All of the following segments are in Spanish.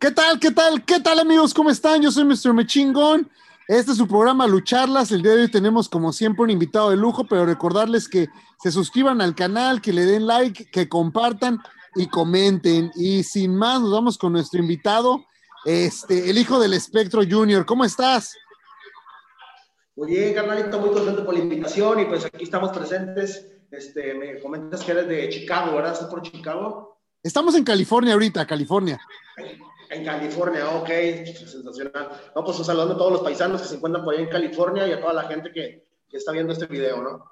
¿Qué tal? ¿Qué tal? ¿Qué tal amigos? ¿Cómo están? Yo soy Mr. Mechingón. Este es su programa Lucharlas. El día de hoy tenemos como siempre un invitado de lujo, pero recordarles que se suscriban al canal, que le den like, que compartan y comenten. Y sin más, nos vamos con nuestro invitado, este, el hijo del espectro Junior. ¿Cómo estás? Muy bien, carnalito, muy contento por la invitación y pues aquí estamos presentes. Este, me comentas que eres de Chicago, ¿verdad? ¿Estás por Chicago? Estamos en California ahorita, California. En California, ok, sensacional. No, pues un saludo a todos los paisanos que se encuentran por ahí en California y a toda la gente que, que está viendo este video, ¿no?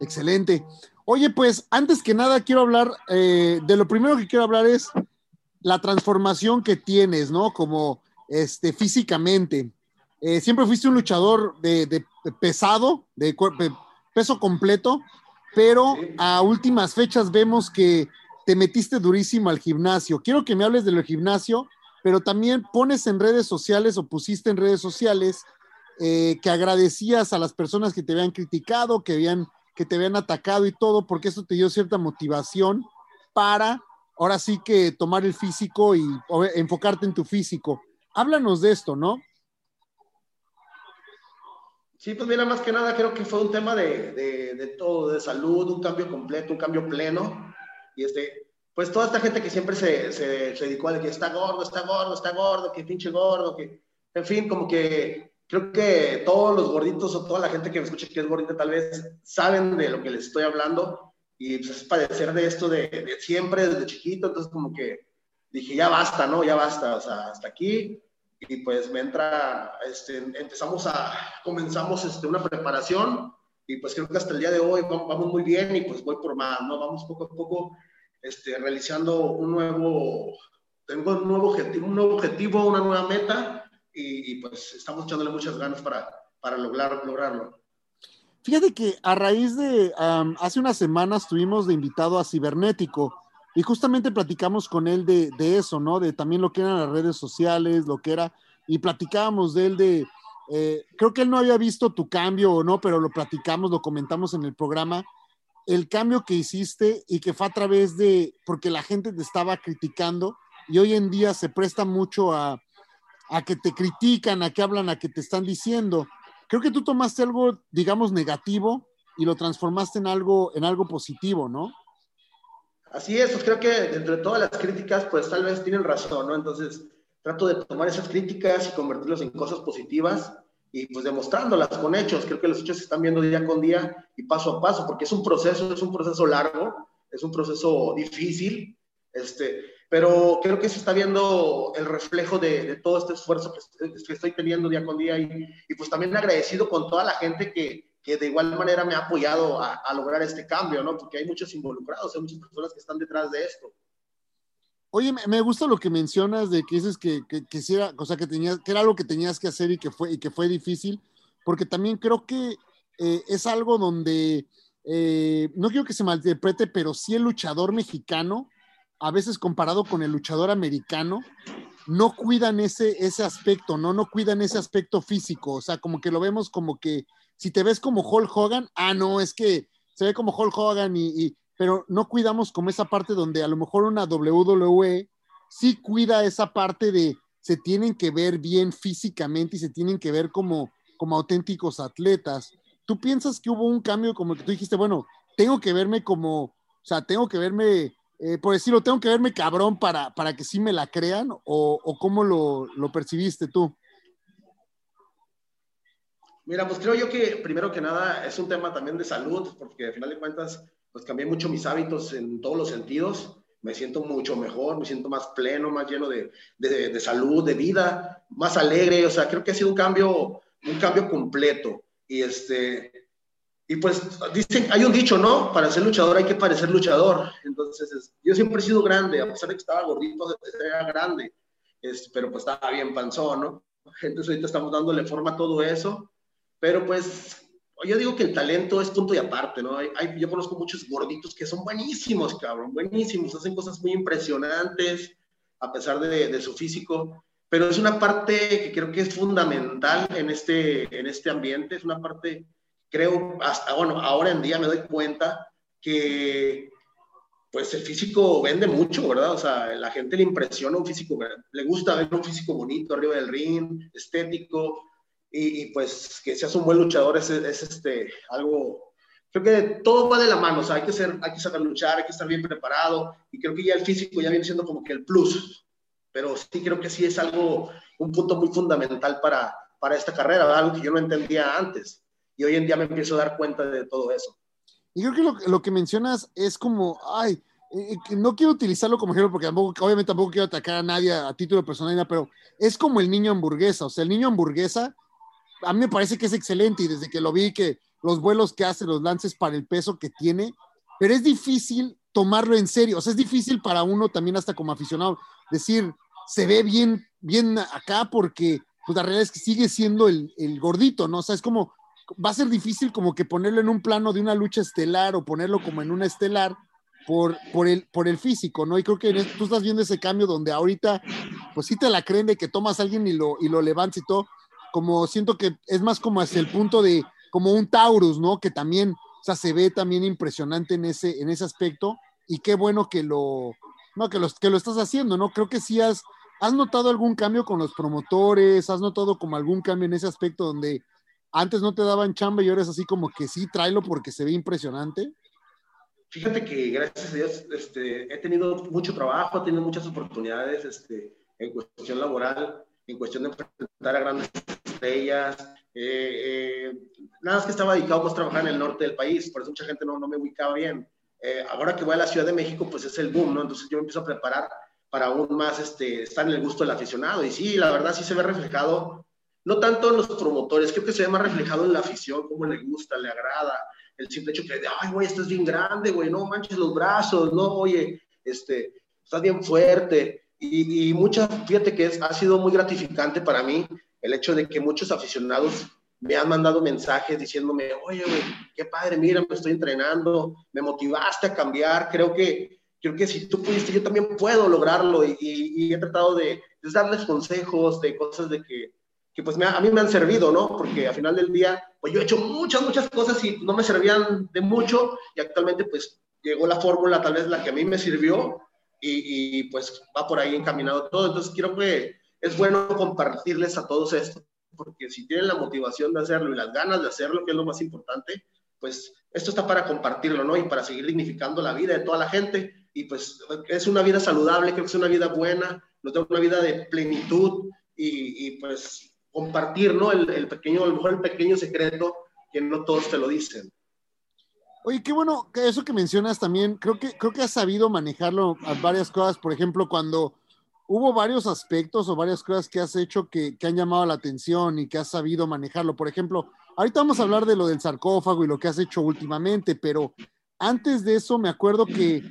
Excelente. Oye, pues antes que nada quiero hablar, eh, de lo primero que quiero hablar es la transformación que tienes, ¿no? Como este, físicamente. Eh, siempre fuiste un luchador de, de pesado, de peso completo, pero a últimas fechas vemos que te metiste durísimo al gimnasio. Quiero que me hables del gimnasio, pero también pones en redes sociales o pusiste en redes sociales eh, que agradecías a las personas que te habían criticado, que, habían, que te habían atacado y todo, porque eso te dio cierta motivación para ahora sí que tomar el físico y enfocarte en tu físico. Háblanos de esto, ¿no? Sí, pues mira, más que nada creo que fue un tema de, todo, de salud, un cambio completo, un cambio pleno. Y este, pues toda esta gente que siempre se, se, se dedicó a que está gordo, está gordo, está gordo, que pinche gordo, que, en fin, como que creo que todos los gorditos o toda la gente que me escucha que es gordita tal vez saben de lo que les estoy hablando y pues es padecer de esto de, siempre, desde chiquito, entonces como que dije, ya basta, ¿no? Ya basta, o sea, hasta aquí y pues me entra, este, empezamos a, comenzamos este, una preparación y pues creo que hasta el día de hoy vamos muy bien y pues voy por más, ¿no? Vamos poco a poco este, realizando un nuevo, tengo un nuevo objetivo, un nuevo objetivo una nueva meta y, y, pues estamos echándole muchas ganas para, para lograr, lograrlo. Fíjate que a raíz de, um, hace unas semanas tuvimos de invitado a Cibernético y justamente platicamos con él de, de, eso, ¿no? De también lo que eran las redes sociales, lo que era, y platicábamos de él de, eh, creo que él no había visto tu cambio o no, pero lo platicamos, lo comentamos en el programa, el cambio que hiciste y que fue a través de, porque la gente te estaba criticando y hoy en día se presta mucho a, a que te critican, a que hablan, a que te están diciendo. Creo que tú tomaste algo, digamos, negativo y lo transformaste en algo, en algo positivo, ¿no? Así es, pues creo que dentro de todas las críticas, pues tal vez tienen razón, ¿no? Entonces, trato de tomar esas críticas y convertirlas en cosas positivas y pues demostrándolas con hechos. Creo que los hechos se están viendo día con día y paso a paso, porque es un proceso, es un proceso largo, es un proceso difícil, este, pero creo que se está viendo el reflejo de, de todo este esfuerzo que, que, estoy teniendo día con día y, y, pues también agradecido con toda la gente que, que de igual manera me ha apoyado a, a, lograr este cambio, ¿no? Porque hay muchos involucrados, hay muchas personas que están detrás de esto. Oye, me gusta lo que mencionas de que dices que, que, que, si era, o sea, que, tenías, que era algo que tenías que hacer y que fue, y que fue difícil, porque también creo que eh, es algo donde, eh, no quiero que se malinterprete, pero sí el luchador mexicano, a veces comparado con el luchador americano, no cuidan ese, ese aspecto, ¿no? No cuidan ese aspecto físico, o sea, como que lo vemos como que si te ves como Hulk Hogan, ah, no, es que se ve como Hulk Hogan y, y pero no cuidamos como esa parte donde a lo mejor una WWE sí cuida esa parte de se tienen que ver bien físicamente y se tienen que ver como, como auténticos atletas. ¿Tú piensas que hubo un cambio como que tú dijiste, bueno, tengo que verme como, o sea, tengo que verme, eh, por decirlo, tengo que verme cabrón para, para que sí me la crean o, o cómo lo, lo percibiste tú? Mira, pues creo yo que primero que nada es un tema también de salud, porque al final de cuentas pues cambié mucho mis hábitos en todos los sentidos. Me siento mucho mejor, me siento más pleno, más lleno de, de, de, salud, de vida, más alegre. O sea, creo que ha sido un cambio, un cambio completo. Y este, y pues dicen, hay un dicho, ¿no? Para ser luchador hay que parecer luchador. Entonces, es, yo siempre he sido grande, a pesar de que estaba gordito, era grande, es, pero pues estaba bien panzón, ¿no? Entonces ahorita estamos dándole forma a todo eso, pero pues yo digo que el talento es punto y aparte, ¿no? Hay, hay, yo conozco muchos gorditos que son buenísimos, cabrón, buenísimos, hacen cosas muy impresionantes a pesar de, de, su físico, pero es una parte que creo que es fundamental en este, en este ambiente, es una parte, creo, hasta, bueno, ahora en día me doy cuenta que pues el físico vende mucho, ¿verdad? O sea, la gente le impresiona un físico, le gusta ver un físico bonito arriba del ring, estético, y, pues que seas un buen luchador es, es, este, algo, creo que todo va de la mano, o sea, hay que, ser, hay que saber luchar, hay que estar bien preparado, y creo que ya el físico ya viene siendo como que el plus, pero sí creo que sí es algo, un punto muy fundamental para, para esta carrera, algo que yo no entendía antes, y hoy en día me empiezo a dar cuenta de todo eso. Y creo que lo, lo que mencionas es como, ay, eh, eh, no quiero utilizarlo como ejemplo porque tampoco, obviamente tampoco quiero atacar a nadie a, título personal, pero es como el niño hamburguesa. O sea, el niño hamburguesa a mí me parece que es excelente y desde que lo vi, que los vuelos que hace, los lances para el peso que tiene, pero es difícil tomarlo en serio. O sea, es difícil para uno también hasta como aficionado decir, se ve bien, bien acá porque pues la realidad es que sigue siendo el, el gordito, ¿no? O sea, es como va a ser difícil como que ponerlo en un plano de una lucha estelar o ponerlo como en una estelar por, por, el, por el físico, ¿no? Y creo que tú estás viendo ese cambio donde ahorita, pues sí te la creen de que tomas a alguien y lo, y lo levantas y todo, como siento que es más como hacia el punto de, como un Taurus, ¿no? Que también, o sea, se ve también impresionante en ese, en ese aspecto y qué bueno que lo, no, que, los, que lo estás haciendo, ¿no? Creo que sí has, has notado algún cambio con los promotores, has notado como algún cambio en ese aspecto donde antes no te daban chamba y ahora es así como que sí, tráelo porque se ve impresionante. Fíjate que gracias a Dios este, he tenido mucho trabajo, he tenido muchas oportunidades este, en cuestión laboral, en cuestión de enfrentar a grandes estrellas. Eh, eh, nada más que estaba dedicado a trabajar en el norte del país, por eso mucha gente no, no me ubicaba bien. Eh, ahora que voy a la Ciudad de México, pues es el boom, ¿no? Entonces yo me empiezo a preparar para aún más este, estar en el gusto del aficionado. Y sí, la verdad sí se ve reflejado no tanto en los promotores, creo que se ve más reflejado en la afición, cómo le gusta, le agrada, el simple hecho que, ay, güey, estás bien grande, güey, no manches los brazos, no, oye, este, estás bien fuerte. Y, y mucha, fíjate que es, ha sido muy gratificante para mí el hecho de que muchos aficionados me han mandado mensajes diciéndome, oye, güey, qué padre, mira, me estoy entrenando, me motivaste a cambiar, creo que, creo que si tú pudiste, yo también puedo lograrlo y, y he tratado de, de darles consejos, de cosas de que, que pues a mí me han servido, ¿no? Porque al final del día, pues yo he hecho muchas, muchas cosas y no me servían de mucho y actualmente pues llegó la fórmula tal vez la que a mí me sirvió y, y, pues va por ahí encaminado todo. Entonces quiero que es bueno compartirles a todos esto, porque si tienen la motivación de hacerlo y las ganas de hacerlo, que es lo más importante, pues esto está para compartirlo, ¿no? Y para seguir dignificando la vida de toda la gente. Y pues es una vida saludable, creo que es una vida buena, nos da una vida de plenitud y, y pues compartir, ¿no? El, pequeño, a lo mejor el pequeño secreto que no todos te lo dicen. Oye, qué bueno eso que mencionas también, creo que, creo que has sabido manejarlo a varias cosas, por ejemplo, cuando hubo varios aspectos o varias cosas que has hecho que, que han llamado la atención y que has sabido manejarlo. Por ejemplo, ahorita vamos a hablar de lo del sarcófago y lo que has hecho últimamente, pero antes de eso me acuerdo que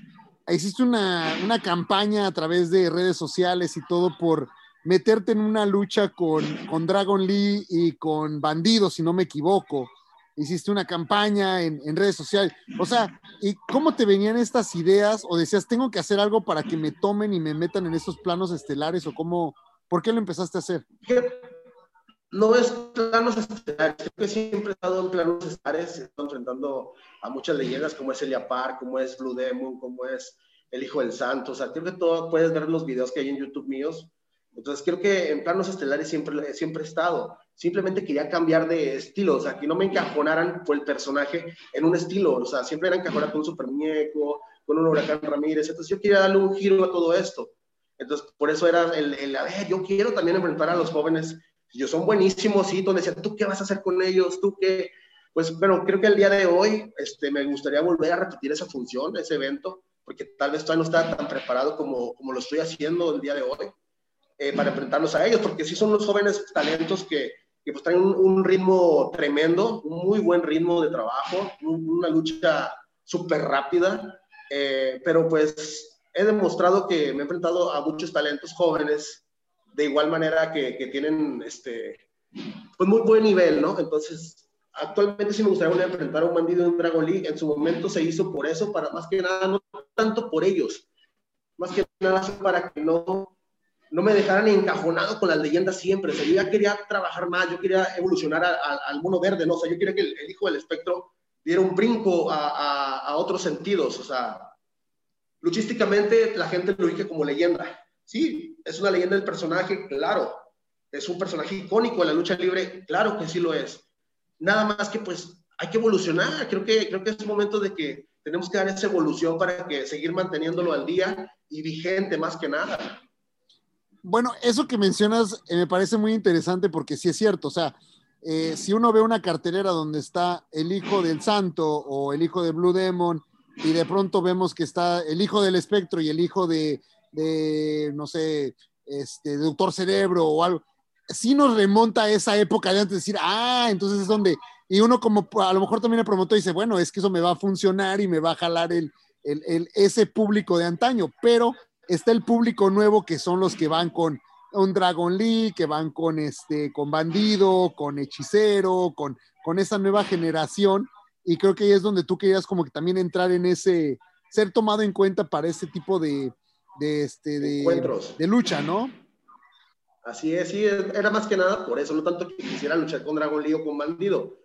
hiciste una, una campaña a través de redes sociales y todo por meterte en una lucha con, con Dragon Lee y con Bandido, si no me equivoco. Hiciste una campaña en, en, redes sociales. O sea, ¿y cómo te venían estas ideas? ¿O decías, tengo que hacer algo para que me tomen y me metan en esos planos estelares? ¿O cómo, por qué lo empezaste a hacer? No es planos estelares, creo que siempre he estado en planos estelares, enfrentando a muchas leyendas como es Elia Park, como es Blue Demon, como es El Hijo del Santo. O sea, creo que todo puedes ver los videos que hay en YouTube míos entonces creo que en planos estelares siempre, siempre he estado. Simplemente quería cambiar de estilo, o sea, que no me encajonaran por el personaje en un estilo, o sea, siempre era encajonar con un super muñeco, con un huracán Ramírez, entonces yo quería darle un giro a todo esto. Entonces, por eso era el, el a ver, yo quiero también enfrentar a los jóvenes, ellos son buenísimos, sí, donde decían, ¿tú qué vas a hacer con ellos? ¿Tú qué? Pues bueno, creo que el día de hoy este, me gustaría volver a repetir esa función, ese evento, porque tal vez todavía no está tan preparado como, como lo estoy haciendo el día de hoy eh, para enfrentarnos a ellos, porque sí son unos jóvenes talentos que, que pues traen un, ritmo tremendo, un muy buen ritmo de trabajo, una lucha súper rápida, eh, pero pues he demostrado que me he enfrentado a muchos talentos jóvenes de igual manera que, que tienen este, pues muy buen nivel, ¿no? Entonces, actualmente sí me gustaría enfrentar a un bandido en Dragon League. En su momento se hizo por eso, para más que nada, no tanto por ellos, más que nada para que no no me dejaran encajonado con las leyendas siempre. O sea, yo ya quería trabajar más, yo quería evolucionar al mono verde, ¿no? O sea, yo quería que el, hijo del espectro diera un brinco a, a, otros sentidos, o sea, luchísticamente la gente lo ubica como leyenda. Sí, es una leyenda del personaje, claro. Es un personaje icónico en la lucha libre, claro que sí lo es. Nada más que pues hay que evolucionar. Creo que, creo que es momento de que tenemos que dar esa evolución para que seguir manteniéndolo al día y vigente más que nada. Bueno, eso que mencionas eh, me parece muy interesante porque sí es cierto, o sea, eh, si uno ve una cartelera donde está el hijo del santo o el hijo de Blue Demon y de pronto vemos que está el hijo del espectro y el hijo de, no sé, este, Doctor Cerebro o algo, sí nos remonta a esa época de antes de decir, ah, entonces es donde, y uno como a lo mejor también el promotor dice, bueno, es que eso me va a funcionar y me va a jalar el, el, ese público de antaño, pero está el público nuevo que son los que van con un Dragon Lee, que van con este, con Bandido, con Hechicero, con, con esa nueva generación. Y creo que ahí es donde tú querías como que también entrar en ese, ser tomado en cuenta para ese tipo de, de, este, de, de lucha, ¿no? Así es, sí, era más que nada por eso, no tanto que quisiera luchar con Dragon Lee o con Bandido,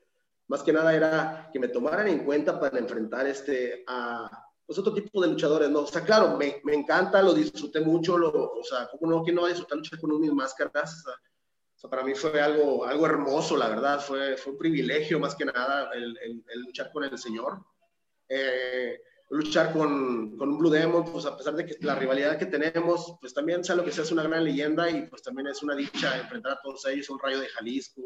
más que nada era que me tomaran en cuenta para enfrentar este, a, pues otro tipo de luchadores, ¿no? O sea, claro, me, me encanta, lo disfruté mucho, lo, o sea, ¿cómo no, quién no va a disfrutar luchar con mis máscaras? O sea, para mí fue algo, algo hermoso, la verdad, fue, fue un privilegio más que nada el, el, luchar con el Señor. Eh, luchar con, con, un Blue Demon, pues a pesar de que la rivalidad que tenemos, pues también sea lo que sea, es una gran leyenda y pues también es una dicha enfrentar a todos ellos, un Rayo de Jalisco,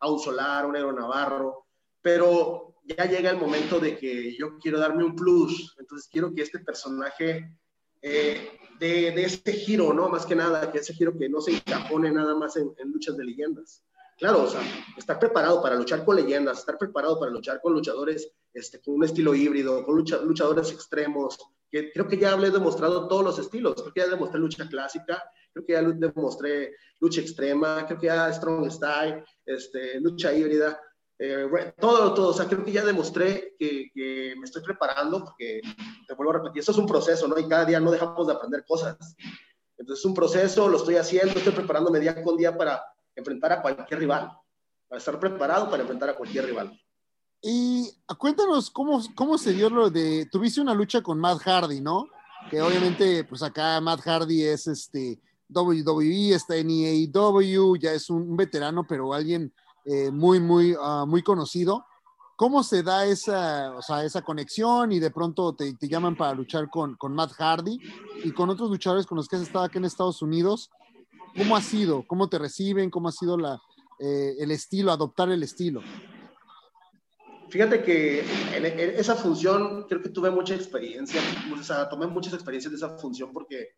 a un Solar, un Héroe Navarro, pero ya llega el momento de que yo quiero darme un plus, entonces quiero que este personaje eh, de, de, este giro, ¿no? Más que nada, que ese giro que no se encajone nada más en, luchas de leyendas. Claro, o sea, estar preparado para luchar con leyendas, estar preparado para luchar con luchadores este, con un estilo híbrido, con luchadores extremos, que creo que ya he demostrado todos los estilos, creo que ya demostré lucha clásica, creo que ya demostré lucha extrema, creo que ya strong style, este, lucha híbrida, eh, todo, todo, o sea, creo que ya demostré que, que, me estoy preparando, porque te vuelvo a repetir, esto es un proceso, ¿no? Y cada día no dejamos de aprender cosas. Entonces es un proceso, lo estoy haciendo, estoy preparándome día con día para enfrentar a cualquier rival, para estar preparado para enfrentar a cualquier rival. Y cuéntanos cómo, cómo se dio lo de, tuviste una lucha con Matt Hardy, ¿no? Que obviamente, pues acá Matt Hardy es este WWE, está en EAW, ya es un veterano, pero alguien eh, muy, muy, uh, muy conocido. ¿Cómo se da esa, o sea, esa conexión y de pronto te, te llaman para luchar con, con, Matt Hardy y con otros luchadores con los que has estado aquí en Estados Unidos? ¿Cómo ha sido? ¿Cómo te reciben? ¿Cómo ha sido la, eh, el estilo, adoptar el estilo? Fíjate que en, esa función creo que tuve mucha experiencia, o sea, tomé muchas experiencias de esa función porque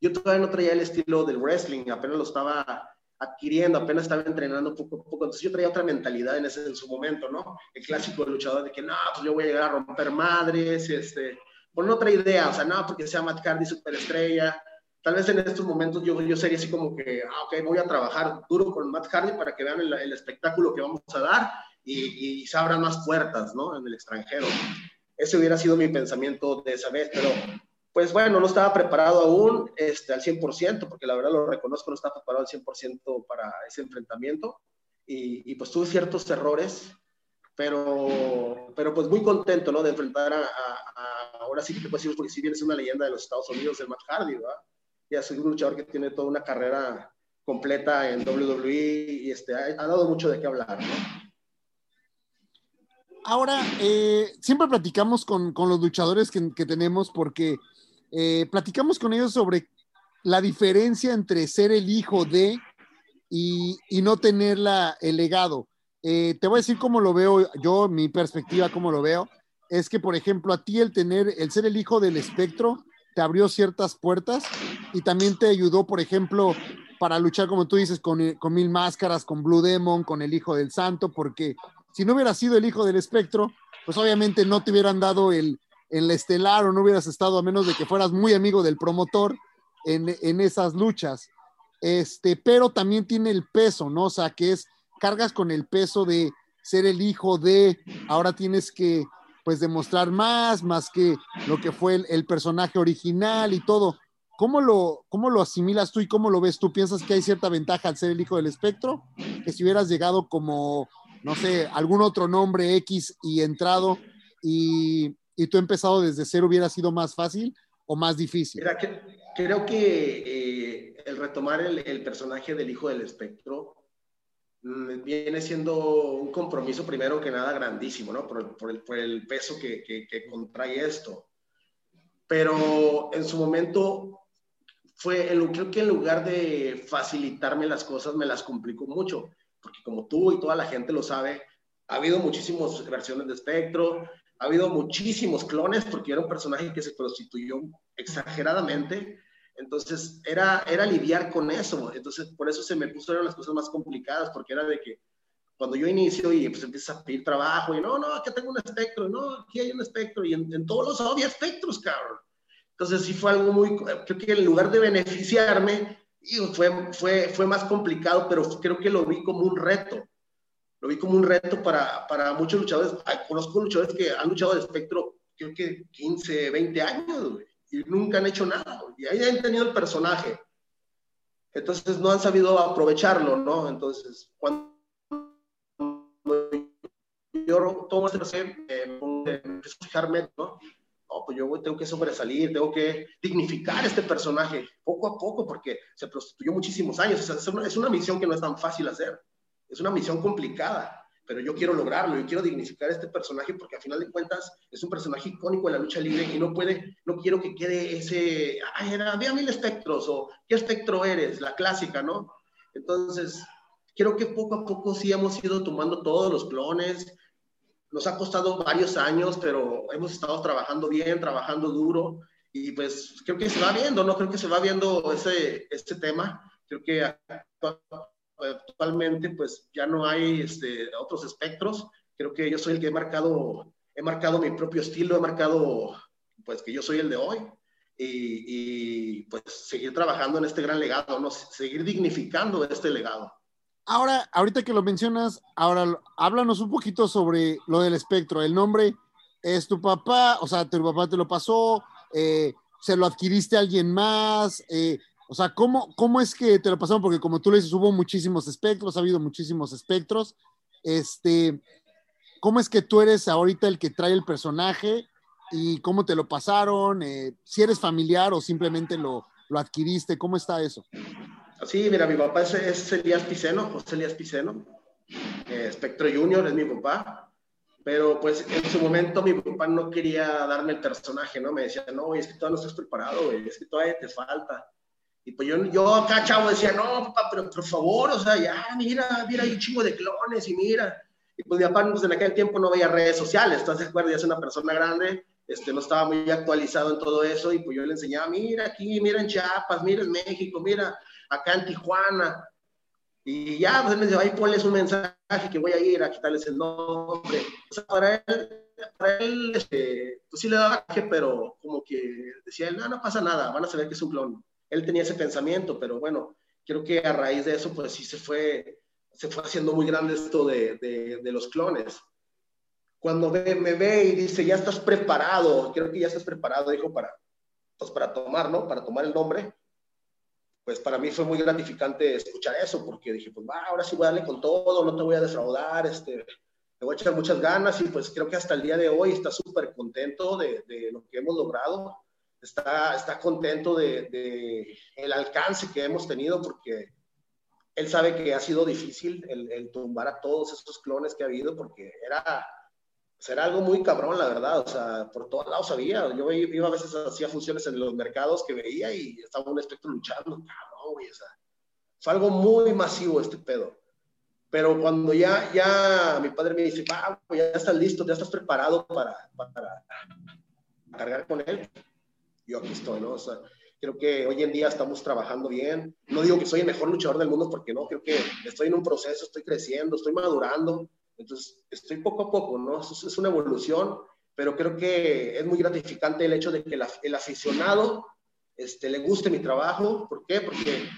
yo todavía no traía el estilo del wrestling, apenas lo estaba adquiriendo, apenas estaba entrenando poco a poco. Entonces yo traía otra mentalidad en ese en su momento, ¿no? El clásico luchador de que no, pues yo voy a llegar a romper madres, este, con otra idea, o sea, no, porque sea Matt Hardy superestrella. Tal vez en estos momentos yo, yo sería así como que, ah, ok, voy a trabajar duro con Matt Hardy para que vean el, el espectáculo que vamos a dar y, y, se abran más puertas, ¿no? En el extranjero. Ese hubiera sido mi pensamiento de esa vez, pero pues bueno, no estaba preparado aún este, al 100%, porque la verdad lo reconozco, no estaba preparado al 100% para ese enfrentamiento. Y, pues tuve ciertos errores, pero, pero pues muy contento, ¿no? De enfrentar a, ahora sí que te puedo decir, porque si bien es una leyenda de los Estados Unidos, el Matt Hardy, ¿verdad? Ya soy un luchador que tiene toda una carrera completa en WWE y este, ha, ha dado mucho de qué hablar, ¿no? Ahora, eh, siempre platicamos con, con los luchadores que tenemos porque eh, platicamos con ellos sobre la diferencia entre ser el hijo de y, no tener la, el legado. Eh, te voy a decir cómo lo veo yo, mi perspectiva, cómo lo veo. Es que, por ejemplo, a ti el tener, el ser el hijo del espectro, te abrió ciertas puertas y también te ayudó, por ejemplo, para luchar, como tú dices, con, con Mil Máscaras, con Blue Demon, con el Hijo del Santo, porque si no hubieras sido el Hijo del Espectro, pues obviamente no te hubieran dado el, en la estelar o no hubieras estado a menos de que fueras muy amigo del promotor en, en, esas luchas. Este, pero también tiene el peso, ¿no? O sea, que es, cargas con el peso de ser el hijo de, ahora tienes que, pues, demostrar más, más que lo que fue el, el personaje original y todo. ¿Cómo lo, ¿Cómo lo asimilas tú y cómo lo ves tú? ¿Piensas que hay cierta ventaja al ser el hijo del espectro? Que si hubieras llegado como, no sé, algún otro nombre X y entrado y, y tú empezado desde cero hubiera sido más fácil? o más difícil? Mira, que, creo que eh, el retomar el, el, personaje del hijo del espectro mm, viene siendo un compromiso primero que nada grandísimo, ¿no? Por el, por el, por el peso que, que, que, contrae esto. Pero en su momento fue, creo que en lugar de facilitarme las cosas, me las complicó mucho, porque como tú y toda la gente lo sabe, ha habido muchísimas versiones de espectro, ha habido muchísimos clones, porque era un personaje que se prostituyó exageradamente, entonces, era, era lidiar con eso. Entonces, por eso se me pusieron las cosas más complicadas, porque era de que cuando yo inicio y pues empiezas a pedir trabajo y no, no, aquí tengo un espectro, no, aquí hay un espectro y en, todos los había espectros, cabrón. Entonces sí fue algo muy, creo que en lugar de beneficiarme, fue, fue, fue más complicado, pero creo que lo vi como un reto. Lo vi como un reto para, para muchos luchadores. conozco luchadores que han luchado de espectro, creo que 15, 20 años, y nunca han hecho nada. Y ahí han tenido el personaje. Entonces no han sabido aprovecharlo, ¿no? Entonces, cuando yo tomo este proceso, eh, fijarme, ¿no? No, pues yo tengo que sobresalir, tengo que dignificar este personaje poco a poco porque se prostituyó muchísimos años. es, una, es una misión que no es tan fácil hacer. Es una misión complicada pero yo quiero lograrlo, yo quiero dignificar a este personaje porque a final de cuentas es un personaje icónico en la lucha libre y no puede, no quiero que quede ese, ay, era, había mil espectros o qué espectro eres, la clásica, ¿no? Entonces, creo que poco a poco sí hemos ido tomando todos los clones, nos ha costado varios años, pero hemos estado trabajando bien, trabajando duro y pues creo que se va viendo, ¿no? Creo que se va viendo ese, este tema, creo que actualmente pues ya no hay este, otros espectros. Creo que yo soy el que he marcado, he marcado mi propio estilo, he marcado pues que yo soy el de hoy y, y pues seguir trabajando en este gran legado, ¿no? seguir dignificando este legado. Ahora, ahorita que lo mencionas, ahora háblanos un poquito sobre lo del espectro. El nombre es tu papá, o sea, tu papá te lo pasó, eh, se lo adquiriste a alguien más, eh, o sea, ¿cómo, ¿cómo es que te lo pasaron? Porque como tú le dices, hubo muchísimos espectros, ha habido muchísimos espectros. Este, ¿Cómo es que tú eres ahorita el que trae el personaje y cómo te lo pasaron? Eh, si eres familiar o simplemente lo, lo adquiriste, ¿cómo está eso? Sí, mira, mi papá es, es Elías Piceno, José Elías Piceno. Eh, Espectro Junior es mi papá. Pero pues en su momento mi papá no quería darme el personaje, ¿no? Me decía, no, es que todavía no estás preparado, es que todavía te falta. Y pues yo, yo acá, chavo, decía, no, papá, pero por favor, o sea, ya, mira, mira, hay un chingo de clones y mira. Y pues mi papá, pues en aquel tiempo no veía redes sociales, entonces, de acuerdo, ya es una persona grande, este, no estaba muy actualizado en todo eso, y pues yo le enseñaba, mira aquí, mira en Chiapas, mira en México, mira acá en Tijuana. Y ya, pues él me decía, ahí ponles un mensaje que voy a ir a quitarles el nombre. O sea, para él, para él, este, pues sí le daba pero como que decía él, no, no pasa nada, van a saber que es un clon él tenía ese pensamiento, pero bueno, creo que a raíz de eso, pues sí se fue, se fue haciendo muy grande esto de, de, los clones. Cuando me ve y dice, ya estás preparado, creo que ya estás preparado, dijo, para, pues para tomar, ¿no? Para tomar el nombre. Pues para mí fue muy gratificante escuchar eso, porque dije, pues va, ahora sí voy a darle con todo, no te voy a defraudar, este, le voy a echar muchas ganas y pues creo que hasta el día de hoy está súper contento de, de, lo que hemos logrado está, está contento de, de, el alcance que hemos tenido porque él sabe que ha sido difícil el, tumbar a todos esos clones que ha habido porque era, pues era algo muy cabrón, la verdad. O sea, por todos lados había. Yo iba a veces, hacía funciones en los mercados que veía y estaba un espectro luchando. Cabrón, güey, o sea, fue algo muy masivo este pedo. Pero cuando ya, ya mi padre me dice, ah, ya estás listo, ya estás preparado para, para cargar con él, yo aquí estoy, ¿no? O sea, creo que hoy en día estamos trabajando bien. No digo que soy el mejor luchador del mundo porque no, creo que estoy en un proceso, estoy creciendo, estoy madurando. Entonces, estoy poco a poco, ¿no? Es, es una evolución, pero creo que es muy gratificante el hecho de que el aficionado este, le guste mi trabajo. ¿Por qué? Porque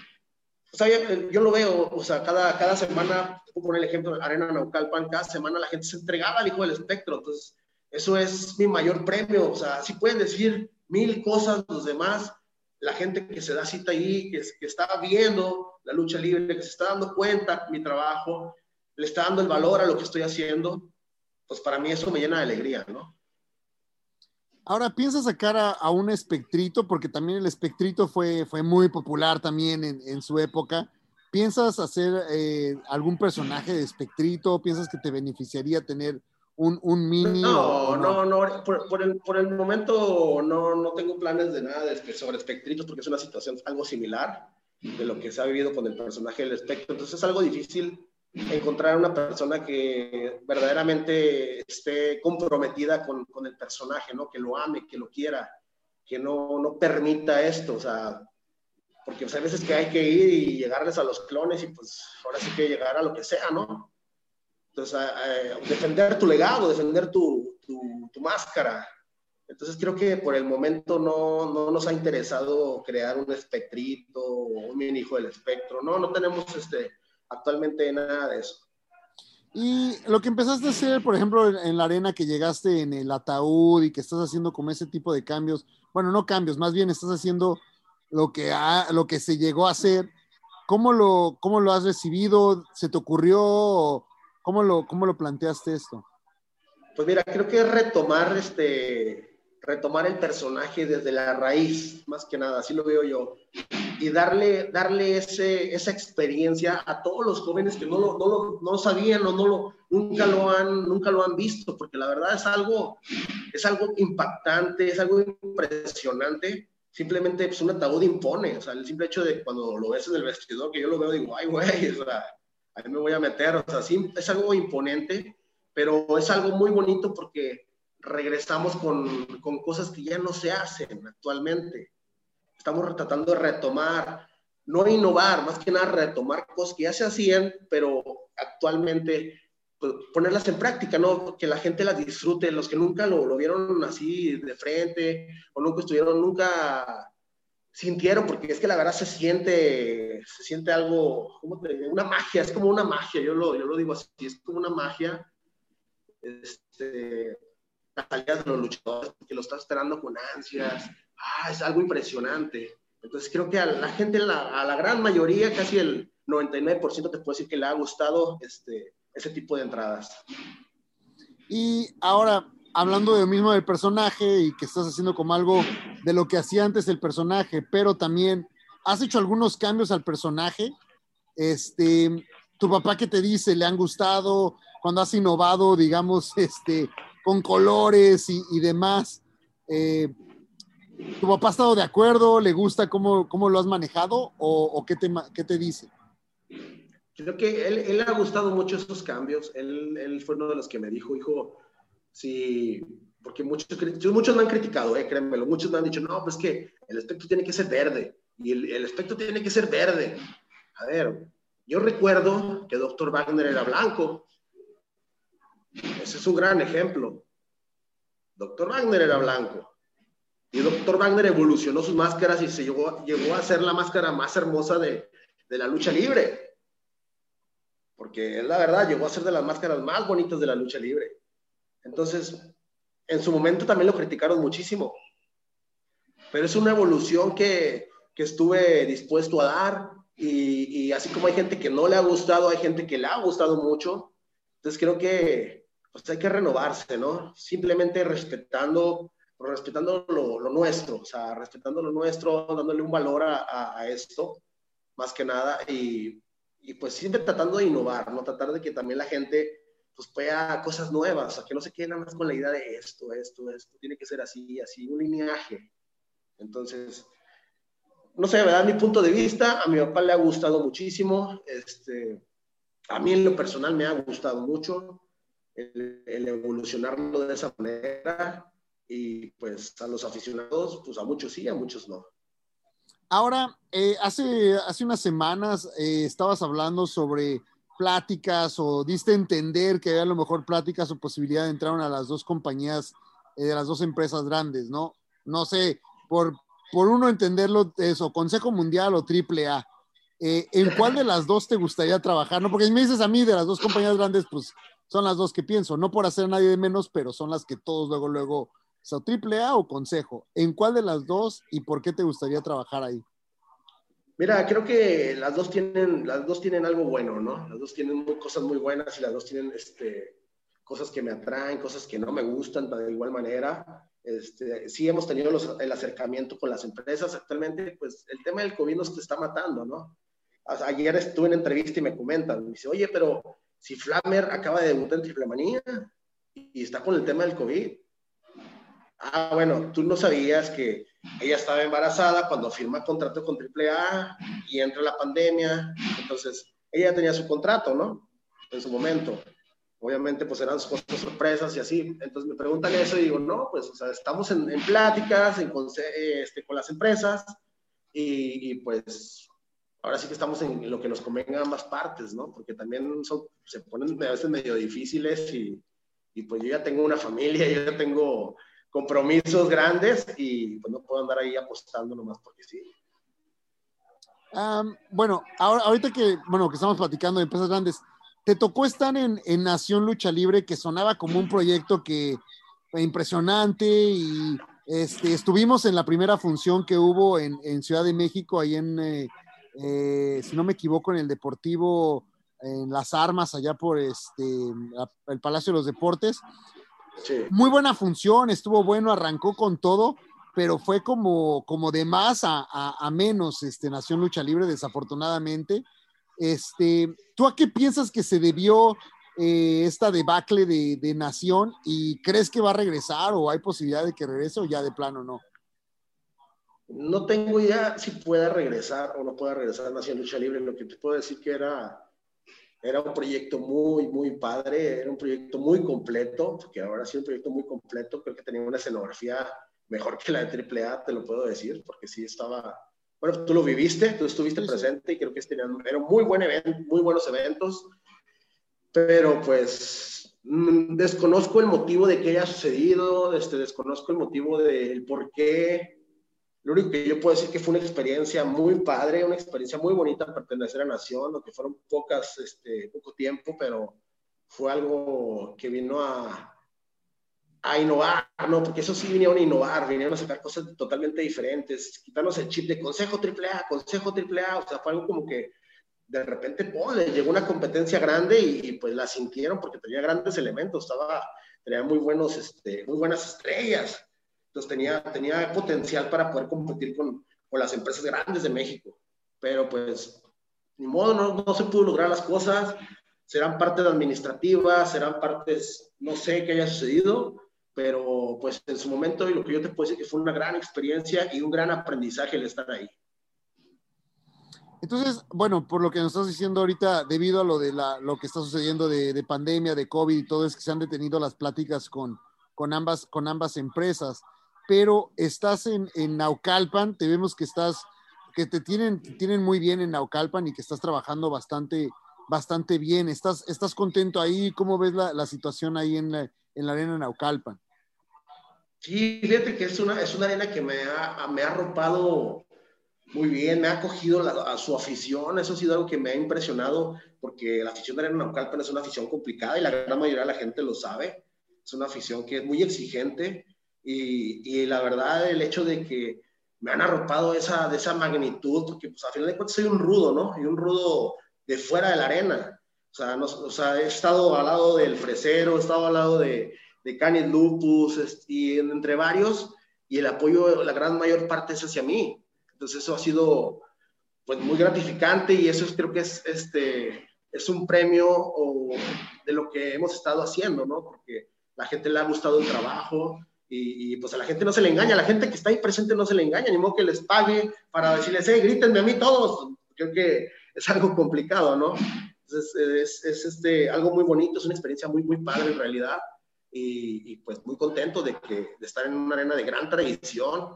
o sea, yo lo veo, o sea, cada, cada semana, puedo poner el ejemplo Arena Naucalpan, cada semana la gente se entregaba al hijo del espectro. Entonces, eso es mi mayor premio. O sea, si pueden decir mil cosas los demás, la gente que se da cita ahí, que, está viendo la lucha libre, que se está dando cuenta mi trabajo, le está dando el valor a lo que estoy haciendo, pues para mí eso me llena de alegría, ¿no? Ahora, ¿piensas sacar a, un espectrito? Porque también el espectrito fue, fue muy popular también en, su época. ¿Piensas hacer eh, algún personaje de espectrito? ¿Piensas que te beneficiaría tener un, un mini? No, no, no, por, el, por, el, momento no, no tengo planes de nada de, sobre espectritos porque es una situación algo similar de lo que se ha vivido con el personaje del espectro. Entonces es algo difícil encontrar una persona que verdaderamente esté comprometida con, con, el personaje, ¿no? Que lo ame, que lo quiera, que no, no permita esto, o sea, porque pues, hay veces que hay que ir y llegarles a los clones y pues ahora sí que llegar a lo que sea, ¿no? Entonces, defender tu legado, defender tu, tu, tu, máscara. Entonces creo que por el momento no, no, nos ha interesado crear un espectrito un mini hijo del espectro, no, no tenemos este actualmente nada de eso. Y lo que empezaste a hacer, por ejemplo, en, la arena que llegaste en el ataúd y que estás haciendo como ese tipo de cambios, bueno, no cambios, más bien estás haciendo lo que, lo que se llegó a hacer. ¿Cómo lo, ¿Cómo lo has recibido? ¿Se te ocurrió? ¿Cómo lo, cómo lo planteaste esto? Pues mira, creo que retomar este, retomar el personaje desde la raíz, más que nada, así lo veo yo, y darle, darle ese, esa experiencia a todos los jóvenes que no lo, no lo, no sabían o no lo, nunca, lo han, nunca lo han visto, porque la verdad es algo, es algo impactante, es algo impresionante. Simplemente pues, un ataúd impone, o sea, el simple hecho de cuando lo ves en el vestidor, que yo lo veo, digo, ay, güey, o sea, ahí me voy a meter, o sea, sí, es algo imponente, pero es algo muy bonito porque regresamos con, con, cosas que ya no se hacen actualmente. Estamos tratando de retomar, no innovar, más que nada retomar cosas que ya se hacían, pero actualmente pues, ponerlas en práctica, ¿no? Que la gente las disfrute, los que nunca lo, lo vieron así de frente o nunca estuvieron, nunca sintieron, porque es que la verdad se siente, se siente algo, una magia, es como una magia, yo lo, yo lo digo así, es como una magia. Este, la salida de los luchadores, que lo está esperando con ansias. Ah, es algo impresionante. Entonces creo que a la gente, a la gran mayoría, casi el 99% te puedo decir que le ha gustado este, ese tipo de entradas. Y ahora, hablando de lo mismo del personaje y que estás haciendo como algo de lo que hacía antes el personaje, pero también has hecho algunos cambios al personaje. Este, tu papá que te dice, le han gustado, cuando has innovado, digamos, este, con colores y, demás. Eh, ¿Tu papá ha estado de acuerdo? ¿Le gusta cómo, cómo lo has manejado? ¿O, qué, te, qué te dice? Creo que él, le ha gustado mucho esos cambios. Él, él, fue uno de los que me dijo, hijo, sí, porque muchos, muchos me han criticado, eh, créanmelo, muchos me han dicho, no, pues que el espectro tiene que ser verde y el, el espectro tiene que ser verde. A ver, yo recuerdo que Dr. Wagner era blanco ese es un gran ejemplo. Doctor Wagner era blanco. Y Doctor Wagner evolucionó sus máscaras y se llegó, llegó a ser la máscara más hermosa de, de la lucha libre. Porque es la verdad, llegó a ser de las máscaras más bonitas de la lucha libre. Entonces, en su momento también lo criticaron muchísimo. Pero es una evolución que, que estuve dispuesto a dar. Y, y, así como hay gente que no le ha gustado, hay gente que le ha gustado mucho. Entonces creo que pues hay que renovarse, ¿no? Simplemente respetando, respetando lo, nuestro, o sea, respetando lo nuestro, dándole un valor a, esto, más que nada, y, y, pues siempre tratando de innovar, ¿no? Tratar de que también la gente pues vea cosas nuevas, o sea, que no se quede nada más con la idea de esto, esto, esto, tiene que ser así, así, un lineaje. Entonces, no sé, ¿verdad? Mi punto de vista, a mi papá le ha gustado muchísimo, este, a mí en lo personal me ha gustado mucho, el, evolucionarlo de esa manera y pues a los aficionados, pues a muchos sí, a muchos no. Ahora, eh, hace, hace unas semanas eh, estabas hablando sobre pláticas o diste a entender que había a lo mejor pláticas o posibilidad de entrar a las dos compañías eh, de las dos empresas grandes, ¿no? No sé, por, por uno entenderlo eso, Consejo Mundial o Triple A. ¿En cuál de las dos te gustaría trabajar? ¿no? Porque si me dices a mí de las dos compañías grandes, pues son las dos que pienso, no por hacer a nadie de menos, pero son las que todos luego, luego, o triple A o consejo. ¿En cuál de las dos y por qué te gustaría trabajar ahí? Mira, creo que las dos tienen, las dos tienen algo bueno, ¿no? Las dos tienen cosas muy buenas y las dos tienen este, cosas que me atraen, cosas que no me gustan de igual manera. Este, sí hemos tenido el acercamiento con las empresas. Actualmente, pues el tema del COVID nos está matando, ¿no? Ayer estuve en entrevista y me comentan, me dice, oye, pero si Flammer acaba de debutar en Triple Manía y está con el tema del COVID. Ah, bueno, tú no sabías que ella estaba embarazada cuando firma contrato con AAA y entra la pandemia. Entonces, ella tenía su contrato, ¿no? En su momento. Obviamente, pues eran cosas sorpresas y así. Entonces me preguntan eso y digo, no, pues, o sea, estamos en, pláticas en, este, con las empresas y, pues ahora sí que estamos en lo que nos convenga a ambas partes, ¿no? Porque también son, se ponen a veces medio difíciles y, y pues yo ya tengo una familia, yo ya tengo compromisos grandes y pues no puedo andar ahí apostando nomás porque sí. bueno, ahora, ahorita que, bueno, que estamos platicando de empresas grandes, te tocó estar en, en, Nación Lucha Libre, que sonaba como un proyecto que impresionante y este, estuvimos en la primera función que hubo en, en Ciudad de México, ahí en, eh, eh, si no me equivoco, en el Deportivo, en las armas, allá por este, el Palacio de los Deportes. Muy buena función, estuvo bueno, arrancó con todo, pero fue como, como de más a, a, menos este, Nación Lucha Libre, desafortunadamente. Este, ¿Tú a qué piensas que se debió eh, esta debacle de, de, Nación y crees que va a regresar o hay posibilidad de que regrese o ya de plano no? No tengo idea si pueda regresar o no pueda regresar Nación Lucha Libre. Lo que te puedo decir que era era un proyecto muy, muy padre, era un proyecto muy completo, porque ahora sí un proyecto muy completo, creo que tenía una escenografía mejor que la de AAA, te lo puedo decir, porque sí estaba, bueno, tú lo viviste, tú estuviste presente y creo que tenían, eran muy, buen evento, muy buenos eventos, pero pues mm, desconozco el motivo de que haya sucedido, este, desconozco el motivo del por qué lo único que yo puedo decir que fue una experiencia muy padre, una experiencia muy bonita pertenecer a Nación, aunque fueron pocas, este, poco tiempo, pero fue algo que vino a, a innovar, ¿no? Porque eso sí vinieron a innovar, vinieron a sacar cosas totalmente diferentes, quitarnos el chip de Consejo AAA, Consejo AAA, o sea, fue algo como que de repente, ¡pum!, le llegó una competencia grande y, pues la sintieron porque tenía grandes elementos, estaba, tenía muy, buenos, este, muy buenas estrellas, entonces tenía, tenía potencial para poder competir con, con las empresas grandes de México. Pero pues, ni modo, no, no se pudo lograr las cosas. Serán partes administrativas, serán partes, no sé qué haya sucedido, pero pues en su momento y lo que yo te puedo decir que fue una gran experiencia y un gran aprendizaje el estar ahí. Entonces, bueno, por lo que nos estás diciendo ahorita, debido a lo de la, lo que está sucediendo de, de pandemia, de COVID y todo, es que se han detenido las pláticas con, con, ambas, con ambas empresas pero estás en, en Naucalpan, te vemos que estás, que te tienen, tienen muy bien en Naucalpan y que estás trabajando bastante, bastante bien. ¿Estás, estás contento ahí? ¿Cómo ves la, la situación ahí en la, en la arena Naucalpan? Sí, fíjate que es una, es una arena que me ha, me ha arropado muy bien, me ha acogido a su afición, eso ha sido algo que me ha impresionado, porque la afición de Arena Naucalpan es una afición complicada y la gran mayoría de la gente lo sabe. Es una afición que es muy exigente, y, la verdad, el hecho de que me han arropado esa, de esa magnitud, porque pues final de cuentas soy un rudo, ¿no? Y un rudo de fuera de la arena. O sea, no, o sea he estado al lado del Fresero, he estado al lado de, de Canis Lupus, y entre varios, y el apoyo, la gran mayor parte es hacia mí. Entonces eso ha sido pues muy gratificante y eso creo que es, este, es un premio o, de lo que hemos estado haciendo, ¿no? Porque la gente le ha gustado el trabajo, y, pues a la gente no se le engaña, a la gente que está ahí presente no se le engaña, ni modo que les pague para decirles, hey, grítenme a mí todos. Creo que es algo complicado, ¿no? Entonces es, es este, algo muy bonito, es una experiencia muy, muy padre en realidad. Y, pues muy contento de, que, de estar en una arena de gran tradición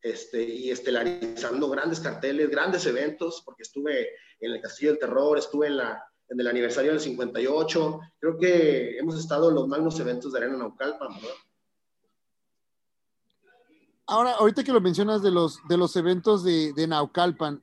este, y estelarizando grandes carteles, grandes eventos, porque estuve en el Castillo del Terror, estuve en, la, en el aniversario del 58, creo que hemos estado en los magnos eventos de Arena Naucalpan, ¿verdad? Ahora, ahorita que lo mencionas de los, de los eventos de, Naucalpan,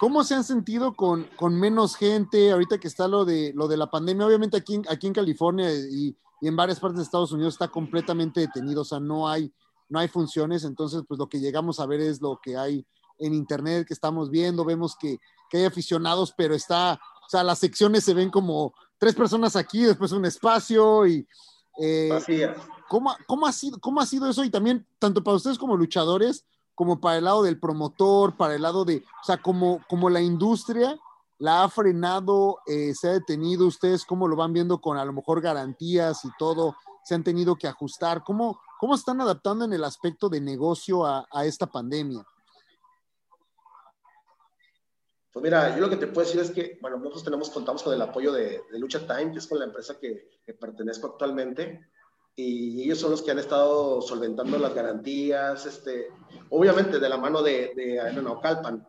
¿cómo se han sentido con, con, menos gente ahorita que está lo de, lo de la pandemia? Obviamente aquí, aquí en California y, y, en varias partes de Estados Unidos está completamente detenido, o sea, no hay, no hay funciones, entonces pues lo que llegamos a ver es lo que hay en internet que estamos viendo, vemos que, que hay aficionados, pero está, o sea, las secciones se ven como tres personas aquí, después un espacio y... Eh, ¿cómo, cómo, ha sido, ¿Cómo ha sido eso? Y también, tanto para ustedes como luchadores, como para el lado del promotor, para el lado de, o sea, como, como la industria la ha frenado, eh, se ha detenido, ustedes cómo lo van viendo con a lo mejor garantías y todo, se han tenido que ajustar, ¿cómo, cómo están adaptando en el aspecto de negocio a, esta pandemia? Pues mira, yo lo que te puedo decir es que, bueno, nosotros tenemos, contamos con el apoyo de, Lucha Time, que es con la empresa que, que pertenezco actualmente, y ellos son los que han estado solventando las garantías, este, obviamente de la mano de, de Calpan.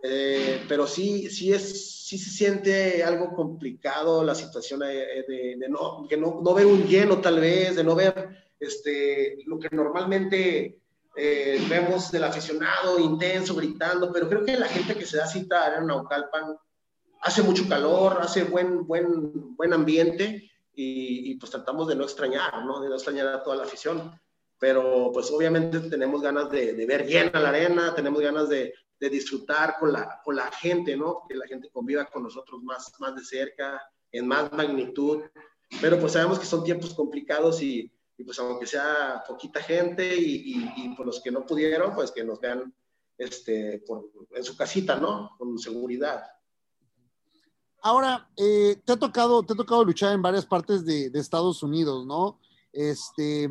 Eh, pero sí, sí, es, sí se siente algo complicado la situación de, de, no, que no, no, ver un lleno tal vez, de no ver este, lo que normalmente eh, vemos del aficionado intenso, gritando, pero creo que la gente que se da cita en Naucalpan hace mucho calor, hace buen, buen, buen ambiente y, pues tratamos de no extrañar, ¿no? De no extrañar a toda la afición. Pero pues obviamente tenemos ganas de, de ver llena la arena, tenemos ganas de, de disfrutar con la, con la gente, ¿no? Que la gente conviva con nosotros más, más de cerca, en más magnitud. Pero pues sabemos que son tiempos complicados y, y pues aunque sea poquita gente y, y, por los que no pudieron, pues que nos vean este, por, en su casita, ¿no? Con seguridad. Ahora, eh, te, ha tocado, te ha tocado luchar en varias partes de, de Estados Unidos, ¿no? Este,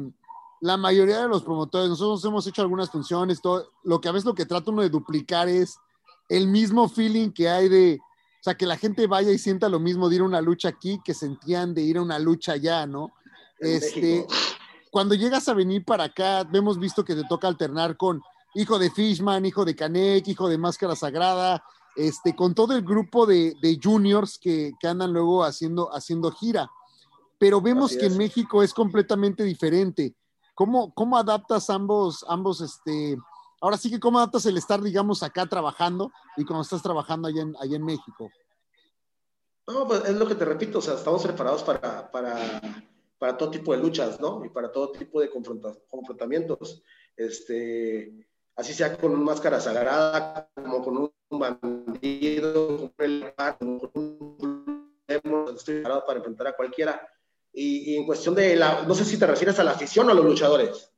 la mayoría de los promotores, nosotros hemos hecho algunas funciones, todo, lo que a veces lo que trata uno de duplicar es el mismo feeling que hay de, o sea, que la gente vaya y sienta lo mismo de ir a una lucha aquí que sentían de ir a una lucha allá, ¿no? este, cuando llegas a venir para acá, hemos visto que te toca alternar con hijo de Fishman, hijo de Canek, hijo de Máscara Sagrada, este, con todo el grupo de, de juniors que, que, andan luego haciendo, haciendo gira. Pero vemos que en México es completamente diferente ¿Cómo, cómo adaptas ambos, ambos, este, ahora sí que cómo adaptas el estar, digamos, acá trabajando y cuando estás trabajando allá en, allá en México? No, pues es lo que te repito, o sea, estamos preparados para, para, para todo tipo de luchas, ¿no? Y para todo tipo de confrontamientos. Este, así sea con una máscara sagrada, como con un bandido, con un estoy preparado para enfrentar a cualquiera. Y, en cuestión de la, no sé si te refieres a la afición o a los luchadores.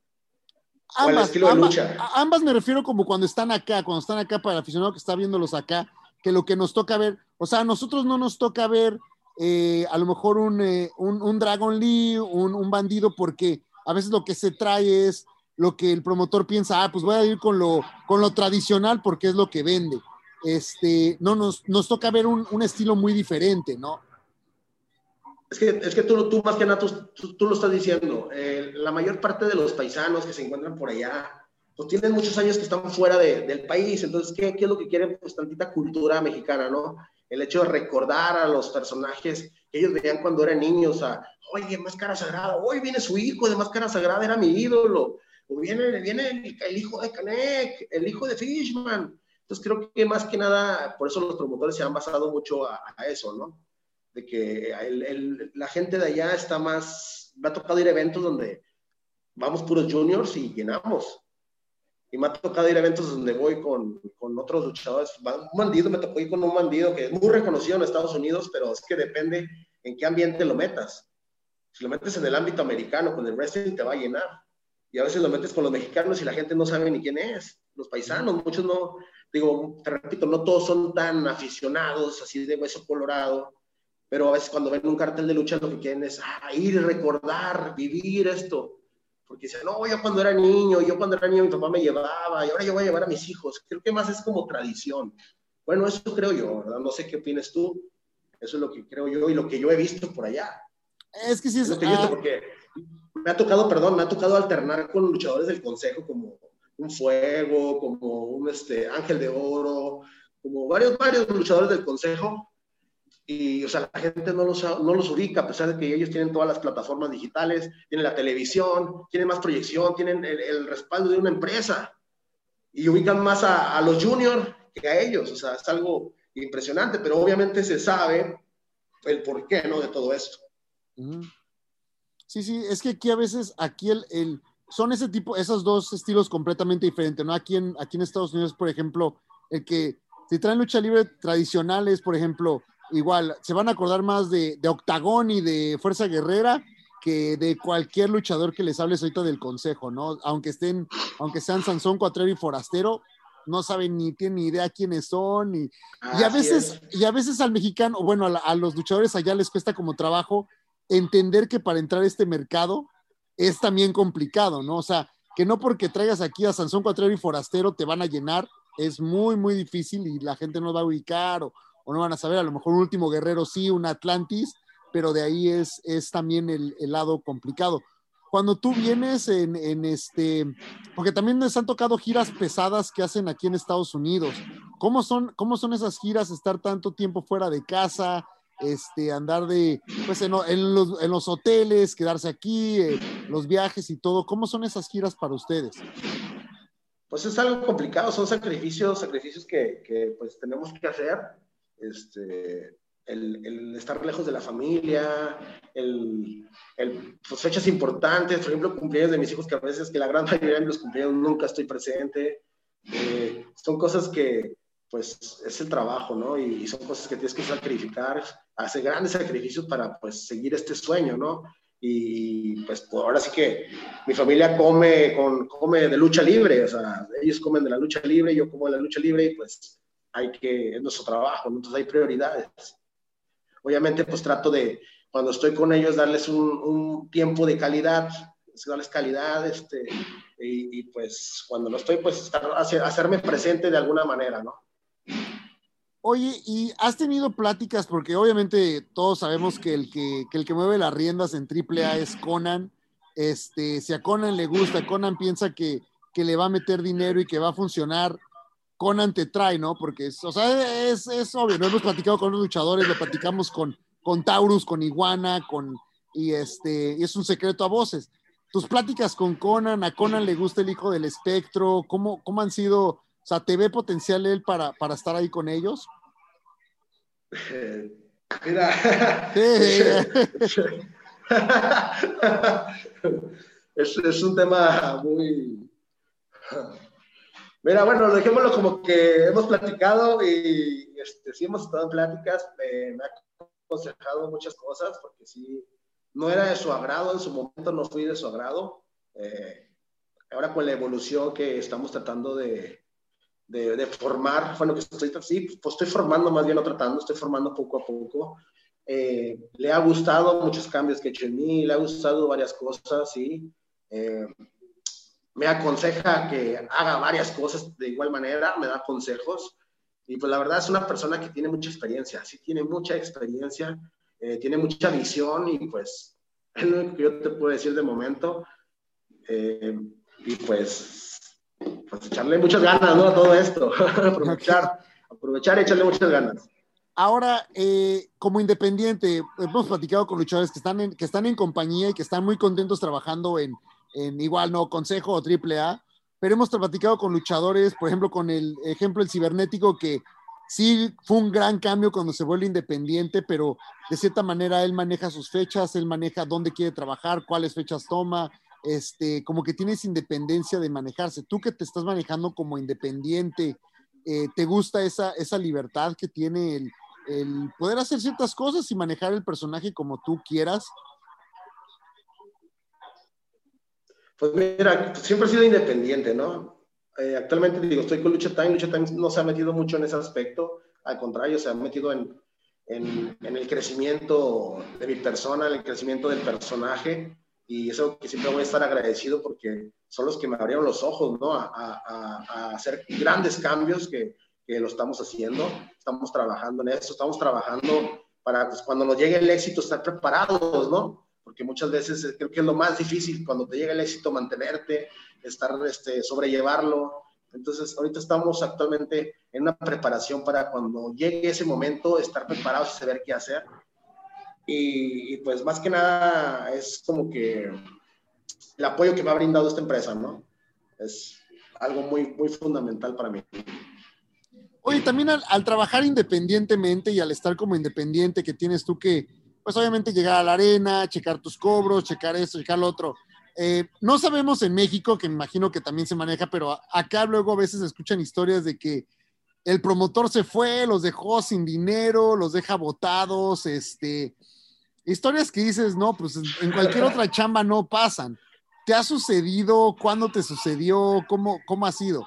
Ambas, estilo de lucha. ambas me refiero como cuando están acá, cuando están acá para el aficionado que está viéndolos acá, que lo que nos toca ver, o sea, a nosotros no nos toca ver eh, a lo mejor un, eh, un, un, Dragon Lee, un, un, bandido, porque a veces lo que se trae es lo que el promotor piensa, ah, pues voy a ir con lo, con lo tradicional porque es lo que vende. Este, no, nos, nos toca ver un, un estilo muy diferente, ¿no? Es que, es que tú, tú más que nada, tú, tú, lo estás diciendo. Eh, la mayor parte de los paisanos que se encuentran por allá, pues tienen muchos años que están fuera de, del país. Entonces, ¿qué, ¿qué, es lo que quieren? Pues tantita cultura mexicana, ¿no? El hecho de recordar a los personajes que ellos veían cuando eran niños, a, oye, Máscara Sagrada, hoy viene su hijo de Máscara Sagrada, era mi ídolo. O viene, viene el, hijo de Canek, el hijo de Fishman. Entonces, creo que más que nada, por eso los promotores se han basado mucho a, a eso, ¿no? de que la gente de allá está más, me ha tocado ir a eventos donde vamos puros juniors y llenamos. Y me ha tocado ir a eventos donde voy con, con otros luchadores. Un bandido, me tocó ir con un bandido que es muy reconocido en Estados Unidos, pero es que depende en qué ambiente lo metas. Si lo metes en el ámbito americano, con el wrestling, te va a llenar. Y a veces lo metes con los mexicanos y la gente no sabe ni quién es. Los paisanos, muchos no, digo, te repito, no todos son tan aficionados, así de hueso colorado pero a veces cuando ven un cartel de lucha lo que quieren es ah, ir, recordar, vivir esto. Porque dicen, no, yo cuando era niño, yo cuando era niño mi papá me llevaba y ahora yo voy a llevar a mis hijos. Creo que más es como tradición. Bueno, eso creo yo, ¿verdad? No sé qué opinas tú. Eso es lo que creo yo y lo que yo he visto por allá. Es que sí es... Lo que he visto ah. porque me ha tocado, perdón, me ha tocado alternar con luchadores del consejo como un fuego, como un este, ángel de oro, como varios, varios luchadores del consejo y o sea, la gente no los, no los ubica, a pesar de que ellos tienen todas las plataformas digitales, tienen la televisión, tienen más proyección, tienen el, respaldo de una empresa y ubican más a, los juniors que a ellos, o sea, es algo impresionante, pero obviamente se sabe el porqué, ¿no? De todo esto. Sí, sí, es que aquí a veces, aquí el, el, son ese tipo, esos dos estilos completamente diferentes, ¿no? Aquí en, aquí en Estados Unidos, por ejemplo, el que si traen lucha libre tradicionales, por ejemplo, igual, se van a acordar más de, de Octagón y de Fuerza Guerrera que de cualquier luchador que les hables ahorita del consejo, ¿no? Aunque estén, aunque sean Sansón, Cuatrero y Forastero, no saben ni tienen ni idea quiénes son y, y a veces y a veces al mexicano, bueno, a, los luchadores allá les cuesta como trabajo entender que para entrar a este mercado es también complicado, ¿no? O sea, que no porque traigas aquí a Sansón Cuatrero y Forastero te van a llenar, es muy, muy difícil y la gente no va a ubicar o, o no van a saber, a lo mejor un último guerrero sí, un Atlantis, pero de ahí es, es también el, el lado complicado. Cuando tú vienes en, en, este, porque también les han tocado giras pesadas que hacen aquí en Estados Unidos. ¿Cómo son, cómo son esas giras, estar tanto tiempo fuera de casa, este, andar de, pues en, en, los, en los, hoteles, quedarse aquí, eh, los viajes y todo? ¿Cómo son esas giras para ustedes? Pues es algo complicado, son sacrificios, sacrificios que, que pues tenemos que hacer. Este, el, estar lejos de la familia, el, el pues, fechas importantes, por ejemplo, cumpleaños de mis hijos, que a veces, que la gran mayoría de los cumpleaños nunca estoy presente. Eh, son cosas que, pues, es el trabajo, ¿no? Y, son cosas que tienes que sacrificar, hacer grandes sacrificios para, pues, seguir este sueño, ¿no? Y, pues, ahora sí que mi familia come, con, come de lucha libre, o sea, ellos comen de la lucha libre, yo como de la lucha libre y, pues, hay que, es nuestro trabajo, entonces hay prioridades. Obviamente, pues trato de, cuando estoy con ellos, darles un, tiempo de calidad, darles calidad, este, y, pues cuando no estoy, pues hacerme presente de alguna manera, ¿no? Oye, ¿y has tenido pláticas? Porque obviamente todos sabemos que el que, el que mueve las riendas en AAA es Conan. Este, si a Conan le gusta, Conan piensa que, que le va a meter dinero y que va a funcionar, Conan te trae, ¿no? Porque, es, o sea, es, es obvio, no hemos platicado con los luchadores, lo platicamos con, con Taurus, con Iguana, con, y este, es un secreto a voces. Tus pláticas con Conan, a Conan le gusta el hijo del espectro, ¿cómo, cómo han sido, o sea, te ve potencial él para, para estar ahí con ellos? mira, es, es un tema muy Mira, bueno, dejémoslo como que hemos platicado y este, sí hemos estado en pláticas, me ha aconsejado muchas cosas porque sí, no era de su agrado, en su momento no fui de su agrado. Eh, ahora con la evolución que estamos tratando de, de, formar, bueno, que estoy, sí, pues estoy formando, más bien no tratando, estoy formando poco a poco. Eh, le ha gustado muchos cambios que he hecho en mí, le ha gustado varias cosas, sí. Eh, me aconseja que haga varias cosas de igual manera, me da consejos. Y pues la verdad es una persona que tiene mucha experiencia, sí tiene mucha experiencia, eh, tiene mucha visión y pues es lo que yo te puedo decir de momento. Eh, y pues, pues echarle muchas ganas ¿no? a todo esto, aprovechar, aprovechar y echarle muchas ganas. Ahora, eh, como independiente, hemos platicado con luchadores que están, en, que están en compañía y que están muy contentos trabajando en, en igual no consejo o triple A, pero hemos platicado con luchadores, por ejemplo, con el ejemplo el cibernético que sí fue un gran cambio cuando se vuelve independiente, pero de cierta manera él maneja sus fechas, él maneja dónde quiere trabajar, cuáles fechas toma, este, como que tienes independencia de manejarse. Tú que te estás manejando como independiente, eh, ¿te gusta esa, esa libertad que tiene el, el poder hacer ciertas cosas y manejar el personaje como tú quieras? Pues mira, siempre he sido independiente, ¿no? Eh, actualmente digo, estoy con Lucha Time, Lucha Time no se ha metido mucho en ese aspecto, al contrario, se ha metido en, en, el crecimiento de mi persona, en el crecimiento del personaje, y eso que siempre voy a estar agradecido porque son los que me abrieron los ojos, ¿no? A, a, a hacer grandes cambios que, que, lo estamos haciendo, estamos trabajando en eso, estamos trabajando para pues, cuando nos llegue el éxito estar preparados, ¿no? porque muchas veces eh, creo que es lo más difícil cuando te llega el éxito mantenerte, estar, este, sobrellevarlo. Entonces, ahorita estamos actualmente en una preparación para cuando llegue ese momento, estar preparados y saber qué hacer. Y, pues más que nada es como que el apoyo que me ha brindado esta empresa, ¿no? Es algo muy, muy fundamental para mí. Oye, también al, al trabajar independientemente y al estar como independiente, que tienes tú que, pues obviamente llegar a la arena, checar tus cobros, checar esto, checar lo otro. Eh, no sabemos en México, que me imagino que también se maneja, pero acá luego a veces escuchan historias de que el promotor se fue, los dejó sin dinero, los deja botados, este, historias que dices, no, pues en cualquier otra chamba no pasan. ¿Te ha sucedido? ¿Cuándo te sucedió? ¿Cómo, cómo ha sido?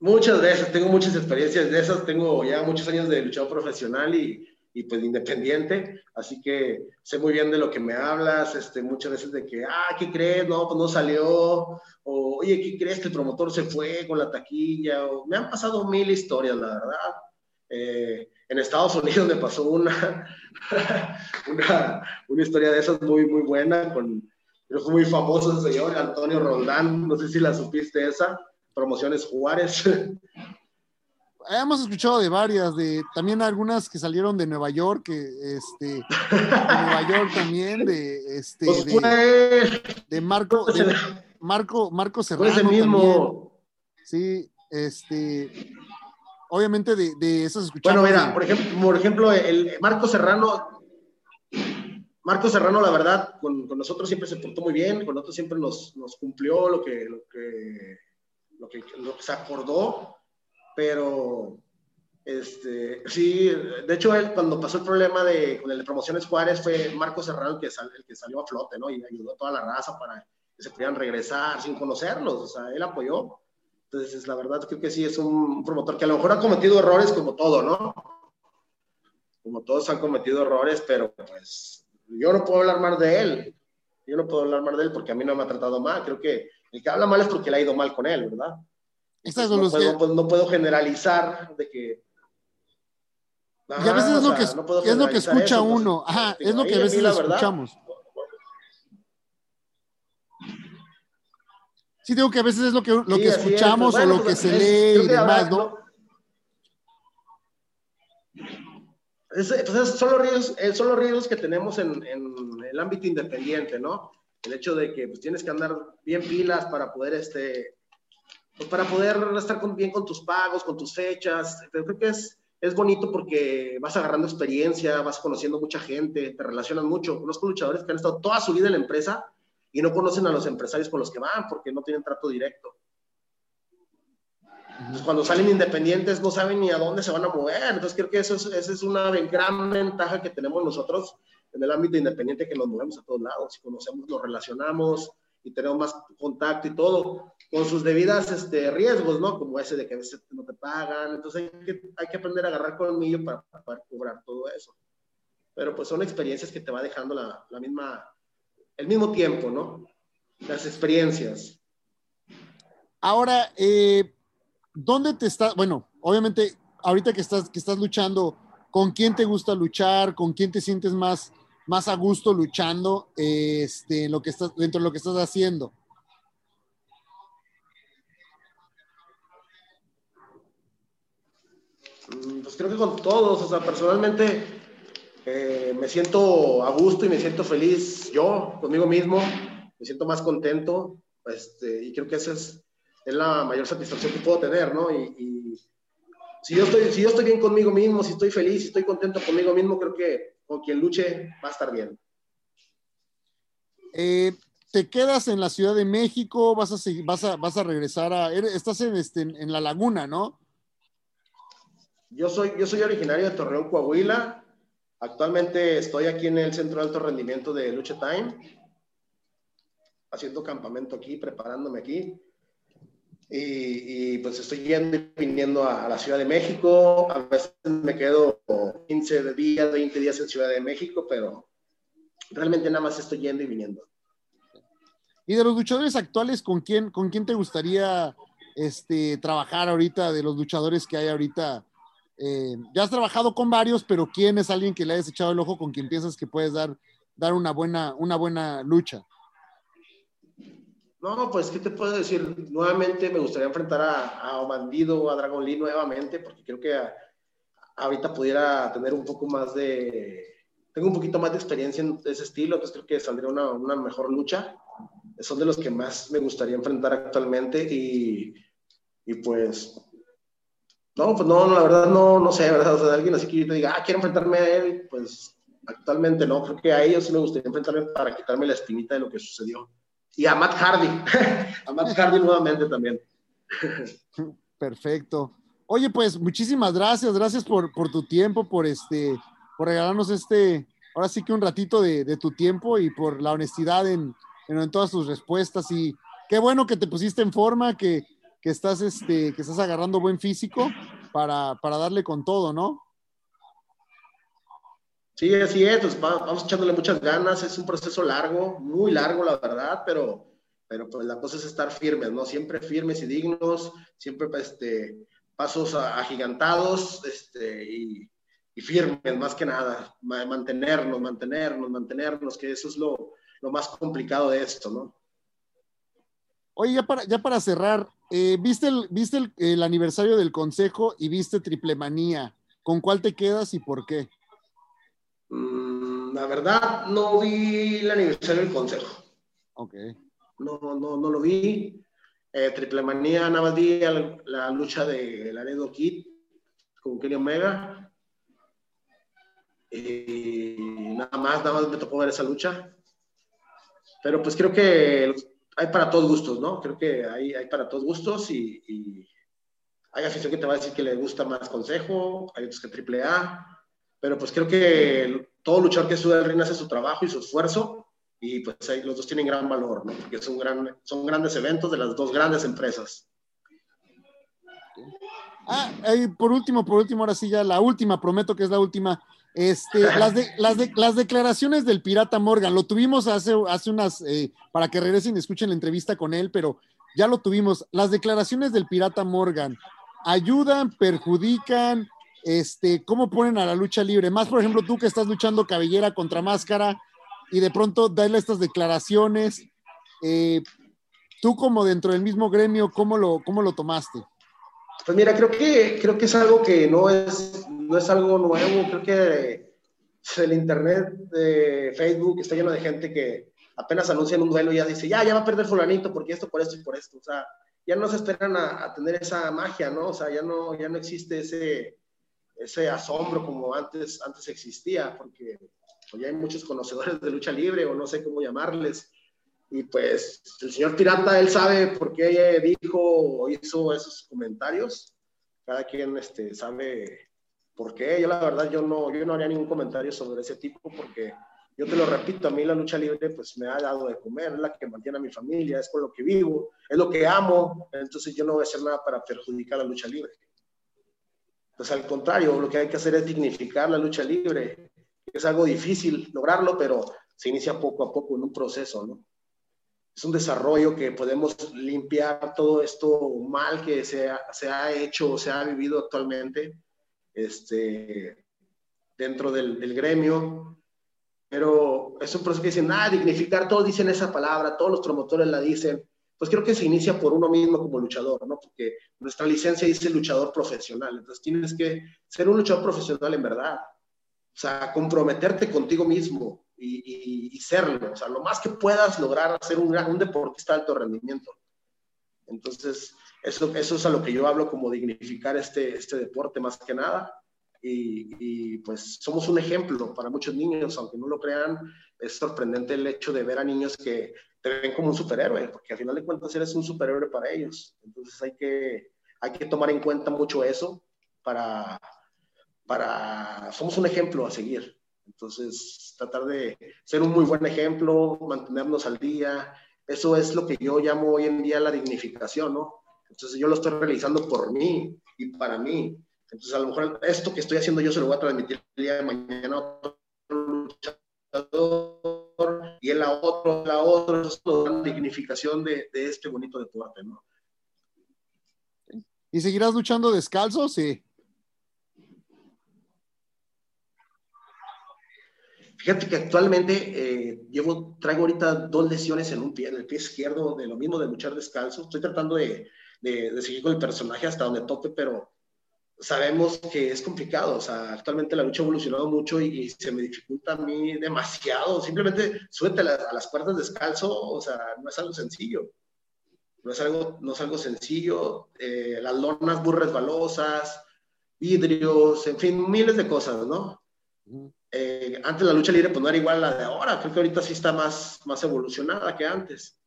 Muchas veces, tengo muchas experiencias de esas, tengo ya muchos años de luchador profesional y, y pues independiente, así que sé muy bien de lo que me hablas, este, muchas veces de que, ah, ¿qué crees? No, pues no salió, o oye, ¿qué crees que el promotor se fue con la taquilla? O, me han pasado mil historias, la verdad. Eh, en Estados Unidos me pasó una, una, una, historia de esas muy, muy buena, con, fue muy famoso ese señor, Antonio Roldán, no sé si la supiste esa promociones Juárez. Hemos escuchado de varias, de también algunas que salieron de Nueva York, que este, de Nueva York también, de este, pues de, Marco, de Marco, Marco Serrano. mismo. Sí, este, obviamente de, de esas escuchamos. Bueno, mira, por ejemplo, por ejemplo, el Marco Serrano, Marco Serrano, la verdad, con, con, nosotros siempre se portó muy bien, con nosotros siempre nos, nos cumplió lo que, lo que lo que, lo que se acordó, pero este, sí, de hecho, él cuando pasó el problema de, de Promociones Juárez fue Marco Serrano el que, el que salió a flote, ¿no? Y ayudó a toda la raza para que se pudieran regresar sin conocerlos, o sea, él apoyó. Entonces, la verdad, creo que sí es un promotor que a lo mejor ha cometido errores como todo, ¿no? Como todos han cometido errores, pero pues yo no puedo hablar más de él. Yo no puedo hablar más de él porque a mí no me ha tratado mal. Creo que el que habla mal es porque le ha ido mal con él, ¿verdad? No, puedo, pues, no, puedo, generalizar de que... y a veces es lo, que, es lo que escucha pues, uno, ajá, es lo que a veces escuchamos. Sí, digo que a veces es lo que, lo que escuchamos o lo que se lee y demás, ¿no? pues son, los riesgos, son los riesgos que tenemos en, en, el ámbito independiente, ¿no? el hecho de que pues, tienes que andar bien pilas para poder, este, pues, para poder estar bien con tus pagos, con tus fechas. Pero creo que es, es bonito porque vas agarrando experiencia, vas conociendo mucha gente, te relacionan mucho. Conozco luchadores que han estado toda su vida en la empresa y no conocen a los empresarios con los que van porque no tienen trato directo. cuando salen independientes no saben ni a dónde se van a mover. Entonces creo que eso es, esa es una gran ventaja que tenemos nosotros en el ámbito independiente que nos movemos a todos lados, conocemos, nos relacionamos y tenemos más contacto y todo, con sus debidas este, riesgos, ¿no? Como ese de que a veces no te pagan, entonces hay que, hay que aprender a agarrar colmillo para, para poder cobrar todo eso. Pero pues son experiencias que te va dejando la, la misma, el mismo tiempo, ¿no? Las experiencias. Ahora, eh, ¿dónde te estás? Bueno, obviamente, ahorita que estás, que estás luchando, ¿con quién te gusta luchar? ¿Con quién te sientes más, más a gusto luchando este, lo que estás, dentro de lo que estás haciendo? Mm, pues creo que con todos, o sea, personalmente eh, me siento a gusto y me siento feliz yo, conmigo mismo, me siento más contento, este, y creo que esa es, es, la mayor satisfacción que puedo tener, ¿no? Y, y, si, yo estoy, si yo estoy bien conmigo mismo, si estoy feliz, si estoy contento conmigo mismo, creo que con quien luche va a estar bien. Eh, ¿Te quedas en la Ciudad de México? ¿Vas a, seguir, vas a, vas a regresar a... Estás en, este, en La Laguna, ¿no? Yo soy, yo soy originario de Torreón, Coahuila. Actualmente estoy aquí en el Centro de Alto Rendimiento de Lucha Time, haciendo campamento aquí, preparándome aquí. Y, pues estoy yendo y viniendo a, la Ciudad de México. A veces me quedo 15 días, 20 días en Ciudad de México, pero realmente nada más estoy yendo y viniendo. ¿Y de los luchadores actuales, con quién, con quién te gustaría este, trabajar ahorita, de los luchadores que hay ahorita? Eh, ya has trabajado con varios, pero ¿quién es alguien que le hayas echado el ojo con quien piensas que puedes dar, dar una, buena, una buena lucha? No, pues, ¿qué te puedo decir? Nuevamente me gustaría enfrentar a, a Bandido, a Dragon Lee nuevamente, porque creo que ahorita pudiera tener un poco más de... Tengo un poquito más de experiencia en ese estilo, entonces creo que saldría una, una mejor lucha. Son de los que más me gustaría enfrentar actualmente y, y pues... No, pues no, la verdad no, no sé, ¿verdad? O sea, alguien así que yo te diga, ah, quiero enfrentarme a él, pues actualmente no. Creo que a ellos sí me gustaría enfrentarme para quitarme la espinita de lo que sucedió y a Matt Hardy. a Matt Hardy nuevamente también. Perfecto. Oye, pues muchísimas gracias, gracias por, por tu tiempo, por este, por regalarnos este, ahora sí que un ratito de, tu tiempo y por la honestidad en, en, todas tus respuestas. Y qué bueno que te pusiste en forma, que, que estás, este, que estás agarrando buen físico para, para darle con todo, ¿no? Sí, así es, pues vamos echándole muchas ganas, es un proceso largo, muy largo la verdad, pero, pero pues la cosa es estar firmes, ¿no? Siempre firmes y dignos, siempre este, pasos agigantados este, y, y firmes más que nada, mantenernos, mantenernos, mantenernos, que eso es lo, lo más complicado de esto, ¿no? Oye, ya para, ya para cerrar, eh, ¿viste, el, viste el, el, aniversario del Consejo y viste Triple Manía? ¿Con cuál te quedas y por qué? Mm, la verdad, no vi el aniversario del Consejo. Ok. No, no, no lo vi. Eh, Triple Manía, vi la, lucha de Laredo Kid con Kenny Omega. Y nada más, nada más me tocó ver esa lucha. Pero pues creo que hay para todos gustos, ¿no? Creo que hay, para todos gustos y, y, hay afición que te va a decir que le gusta más consejo, hay otros que triple A, pero pues creo que todo luchador que sube al ring hace su trabajo y su esfuerzo y pues ahí los dos tienen gran valor, ¿no? Porque son, gran, son grandes eventos de las dos grandes empresas. Ah, y por último, por último, ahora sí ya la última, prometo que es la última. Este, las, de, las, de, las declaraciones del pirata Morgan, lo tuvimos hace, hace unas, eh, para que regresen y escuchen la entrevista con él, pero ya lo tuvimos. Las declaraciones del pirata Morgan, ¿ayudan, perjudican? Este, ¿Cómo ponen a la lucha libre? Más, por ejemplo, tú que estás luchando cabellera contra máscara y de pronto darle estas declaraciones. Eh, tú como dentro del mismo gremio, ¿cómo lo, cómo lo tomaste? Pues mira, creo que, creo que es algo que no es, no es algo nuevo. Creo que el internet de Facebook está lleno de gente que apenas anuncian un duelo y ya dice, ya, ya va a perder fulanito porque esto, por esto y por esto. O sea, ya no se esperan a, tener esa magia, ¿no? O sea, ya no, ya no existe ese, ese asombro como antes, antes existía, porque ya hay muchos conocedores de lucha libre o no sé cómo llamarles. Y pues el señor Pirata, él sabe por qué dijo o hizo esos comentarios. Cada quien este, sabe por qué. Yo la verdad, yo no, yo no haría ningún comentario sobre ese tipo porque yo te lo repito, a mí la lucha libre pues me ha dado de comer, es la que mantiene a mi familia, es con lo que vivo, es lo que amo, entonces yo no voy a hacer nada para perjudicar la lucha libre. Pues al contrario, lo que hay que hacer es dignificar la lucha libre. Es algo difícil lograrlo, pero se inicia poco a poco en un proceso, ¿no? es un desarrollo que podemos limpiar todo esto mal que se ha, se ha hecho o se ha vivido actualmente este, dentro del, del, gremio. Pero es un proceso que dicen, ah, dignificar, todos dicen esa palabra, todos los promotores la dicen. Pues creo que se inicia por uno mismo como luchador, ¿no? Porque nuestra licencia dice luchador profesional. Entonces tienes que ser un luchador profesional en verdad. O sea, comprometerte contigo mismo, y, serlo, o sea, lo más que puedas lograr ser un, un deportista de alto rendimiento. Entonces, eso, eso es a lo que yo hablo como dignificar este, este deporte más que nada. Y, pues somos un ejemplo para muchos niños, aunque no lo crean, es sorprendente el hecho de ver a niños que te ven como un superhéroe, porque al final de cuentas eres un superhéroe para ellos. Entonces hay que, hay que tomar en cuenta mucho eso para, para, somos un ejemplo a seguir. Entonces, tratar de ser un muy buen ejemplo, mantenernos al día, eso es lo que yo llamo hoy en día la dignificación, ¿no? Entonces, yo lo estoy realizando por mí y para mí. Entonces, a lo mejor esto que estoy haciendo yo se lo voy a transmitir el día de mañana a otro luchador y el a otro, a otro, es la dignificación de, de este bonito deporte, ¿no? ¿Y seguirás luchando descalzo? Sí. Fíjate que actualmente eh, llevo, traigo ahorita dos lesiones en un pie, en el pie izquierdo, de lo mismo de luchar descalzo. Estoy tratando de, seguir con el personaje hasta donde tope, pero sabemos que es complicado. O sea, actualmente la lucha ha evolucionado mucho y, se me dificulta a mí demasiado. Simplemente súbete a, las cuerdas descalzo, o sea, no es algo sencillo. No es algo, no es algo sencillo. Eh, las lonas muy resbalosas, vidrios, en fin, miles de cosas, ¿no? Eh, antes la lucha libre pues no era igual a la de ahora, creo que ahorita sí está más, más evolucionada que antes.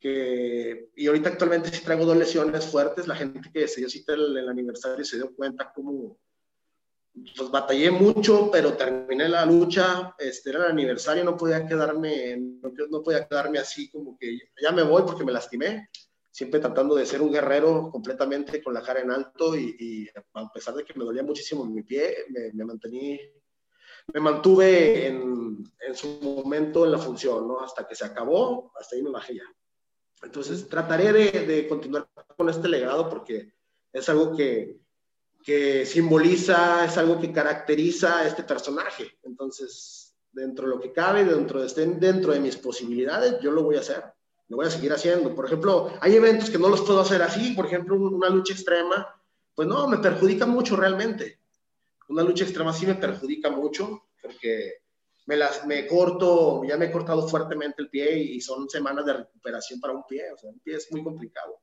Que, y ahorita actualmente sí traigo dos lesiones fuertes, la gente que se dio cita el, el aniversario se dio cuenta cómo, pues batallé mucho, pero terminé la lucha, este era el aniversario, no podía quedarme, no, no, podía quedarme así como que ya me voy porque me lastimé, siempre tratando de ser un guerrero completamente con la cara en alto y, y a pesar de que me dolía muchísimo mi pie, me, me mantení, me mantuve en, en, su momento en la función, ¿no? Hasta que se acabó, hasta ahí me bajé ya. Entonces trataré de, de continuar con este legado porque es algo que, que simboliza, es algo que caracteriza a este personaje. Entonces, dentro de lo que cabe, dentro de, dentro de mis posibilidades, yo lo voy a hacer. Lo voy a seguir haciendo. Por ejemplo, hay eventos que no los puedo hacer así. Por ejemplo, una lucha extrema, pues no, me perjudica mucho realmente. Una lucha extrema sí me perjudica mucho porque me, las, me corto, ya me he cortado fuertemente el pie y son semanas de recuperación para un pie. O sea, un pie es muy complicado.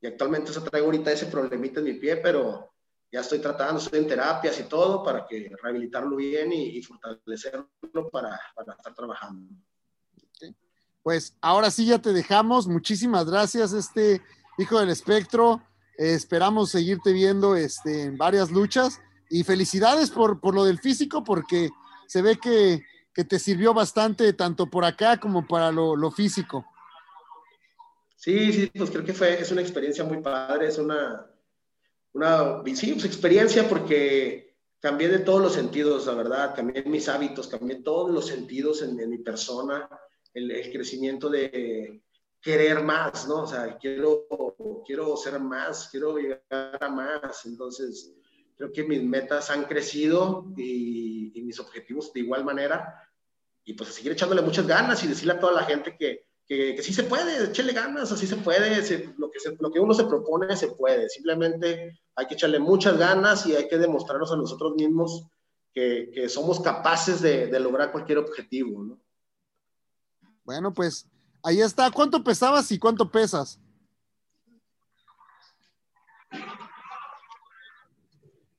Y actualmente se traigo ahorita ese problemita en mi pie, pero ya estoy tratando, estoy en terapias y todo para que rehabilitarlo bien y, y fortalecerlo para, para, estar trabajando. Pues ahora sí ya te dejamos. Muchísimas gracias, este hijo del espectro. Eh, esperamos seguirte viendo este, en varias luchas y felicidades por, por lo del físico porque se ve que, que, te sirvió bastante tanto por acá como para lo, lo físico. Sí, sí, pues creo que fue, es una experiencia muy padre, es una, una sí, pues, experiencia porque cambié de todos los sentidos, la verdad, cambié mis hábitos, cambié todos los sentidos en, en mi persona, el, el, crecimiento de querer más, ¿no? O sea, quiero, quiero ser más, quiero llegar a más, entonces creo que mis metas han crecido y, mis objetivos de igual manera, y pues seguir echándole muchas ganas y decirle a toda la gente que, que, sí se puede, echarle ganas, así se puede, lo, que lo que uno se propone se puede, simplemente hay que echarle muchas ganas y hay que demostrarnos a nosotros mismos que, que somos capaces de, de, lograr cualquier objetivo, ¿no? Bueno, pues ahí está. ¿Cuánto pesabas y cuánto pesas?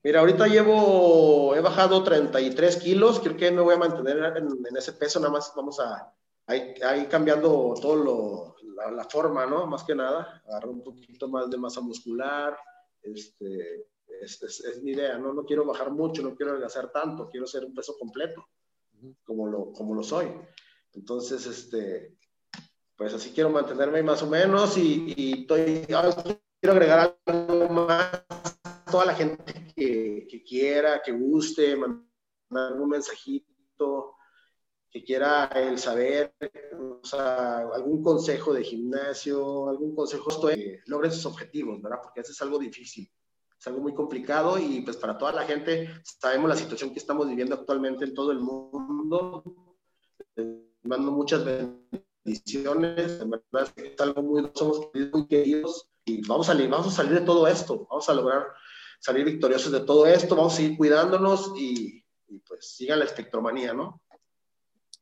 Mira, ahorita llevo, he bajado 33 kilos, creo que me voy a mantener en, en ese peso, nada más vamos a, ahí, cambiando todo lo, la, la, forma, ¿no? Más que nada, agarrar un poquito más de masa muscular, este, es, es, es, mi idea, ¿no? No quiero bajar mucho, no quiero adelgazar tanto, quiero ser un peso completo, como lo, como lo soy. Entonces, este, pues así quiero mantenerme más o menos y, y estoy, quiero agregar algo más toda la gente que, que quiera, que guste, mandar un mensajito, que quiera el saber, o sea, algún consejo de gimnasio, algún consejo que logren sus objetivos, ¿verdad? Porque eso es algo difícil, es algo muy complicado y pues para toda la gente sabemos la situación que estamos viviendo actualmente en todo el mundo. Les mando muchas bendiciones, en verdad es algo muy, somos muy queridos y vamos a vamos a salir de todo esto, vamos a lograr salir victoriosos de todo esto, vamos a seguir cuidándonos y, y pues sigan la espectromanía, ¿no?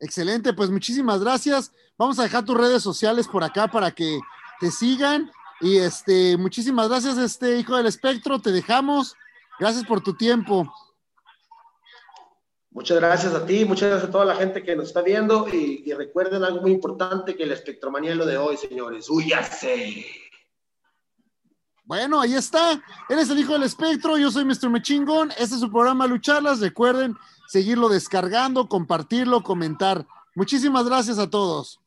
Excelente, pues muchísimas gracias. Vamos a dejar tus redes sociales por acá para que te sigan. Y este, muchísimas gracias, este hijo del espectro. Te dejamos. Gracias por tu tiempo. Muchas gracias a ti, muchas gracias a toda la gente que nos está viendo. Y, y recuerden algo muy importante: que la espectromanía es lo de hoy, señores. ¡Huyase! Bueno, ahí está. Eres el hijo del espectro. Yo soy Mr. Mechingón. Este es su programa Lucharlas. Recuerden seguirlo descargando, compartirlo, comentar. Muchísimas gracias a todos.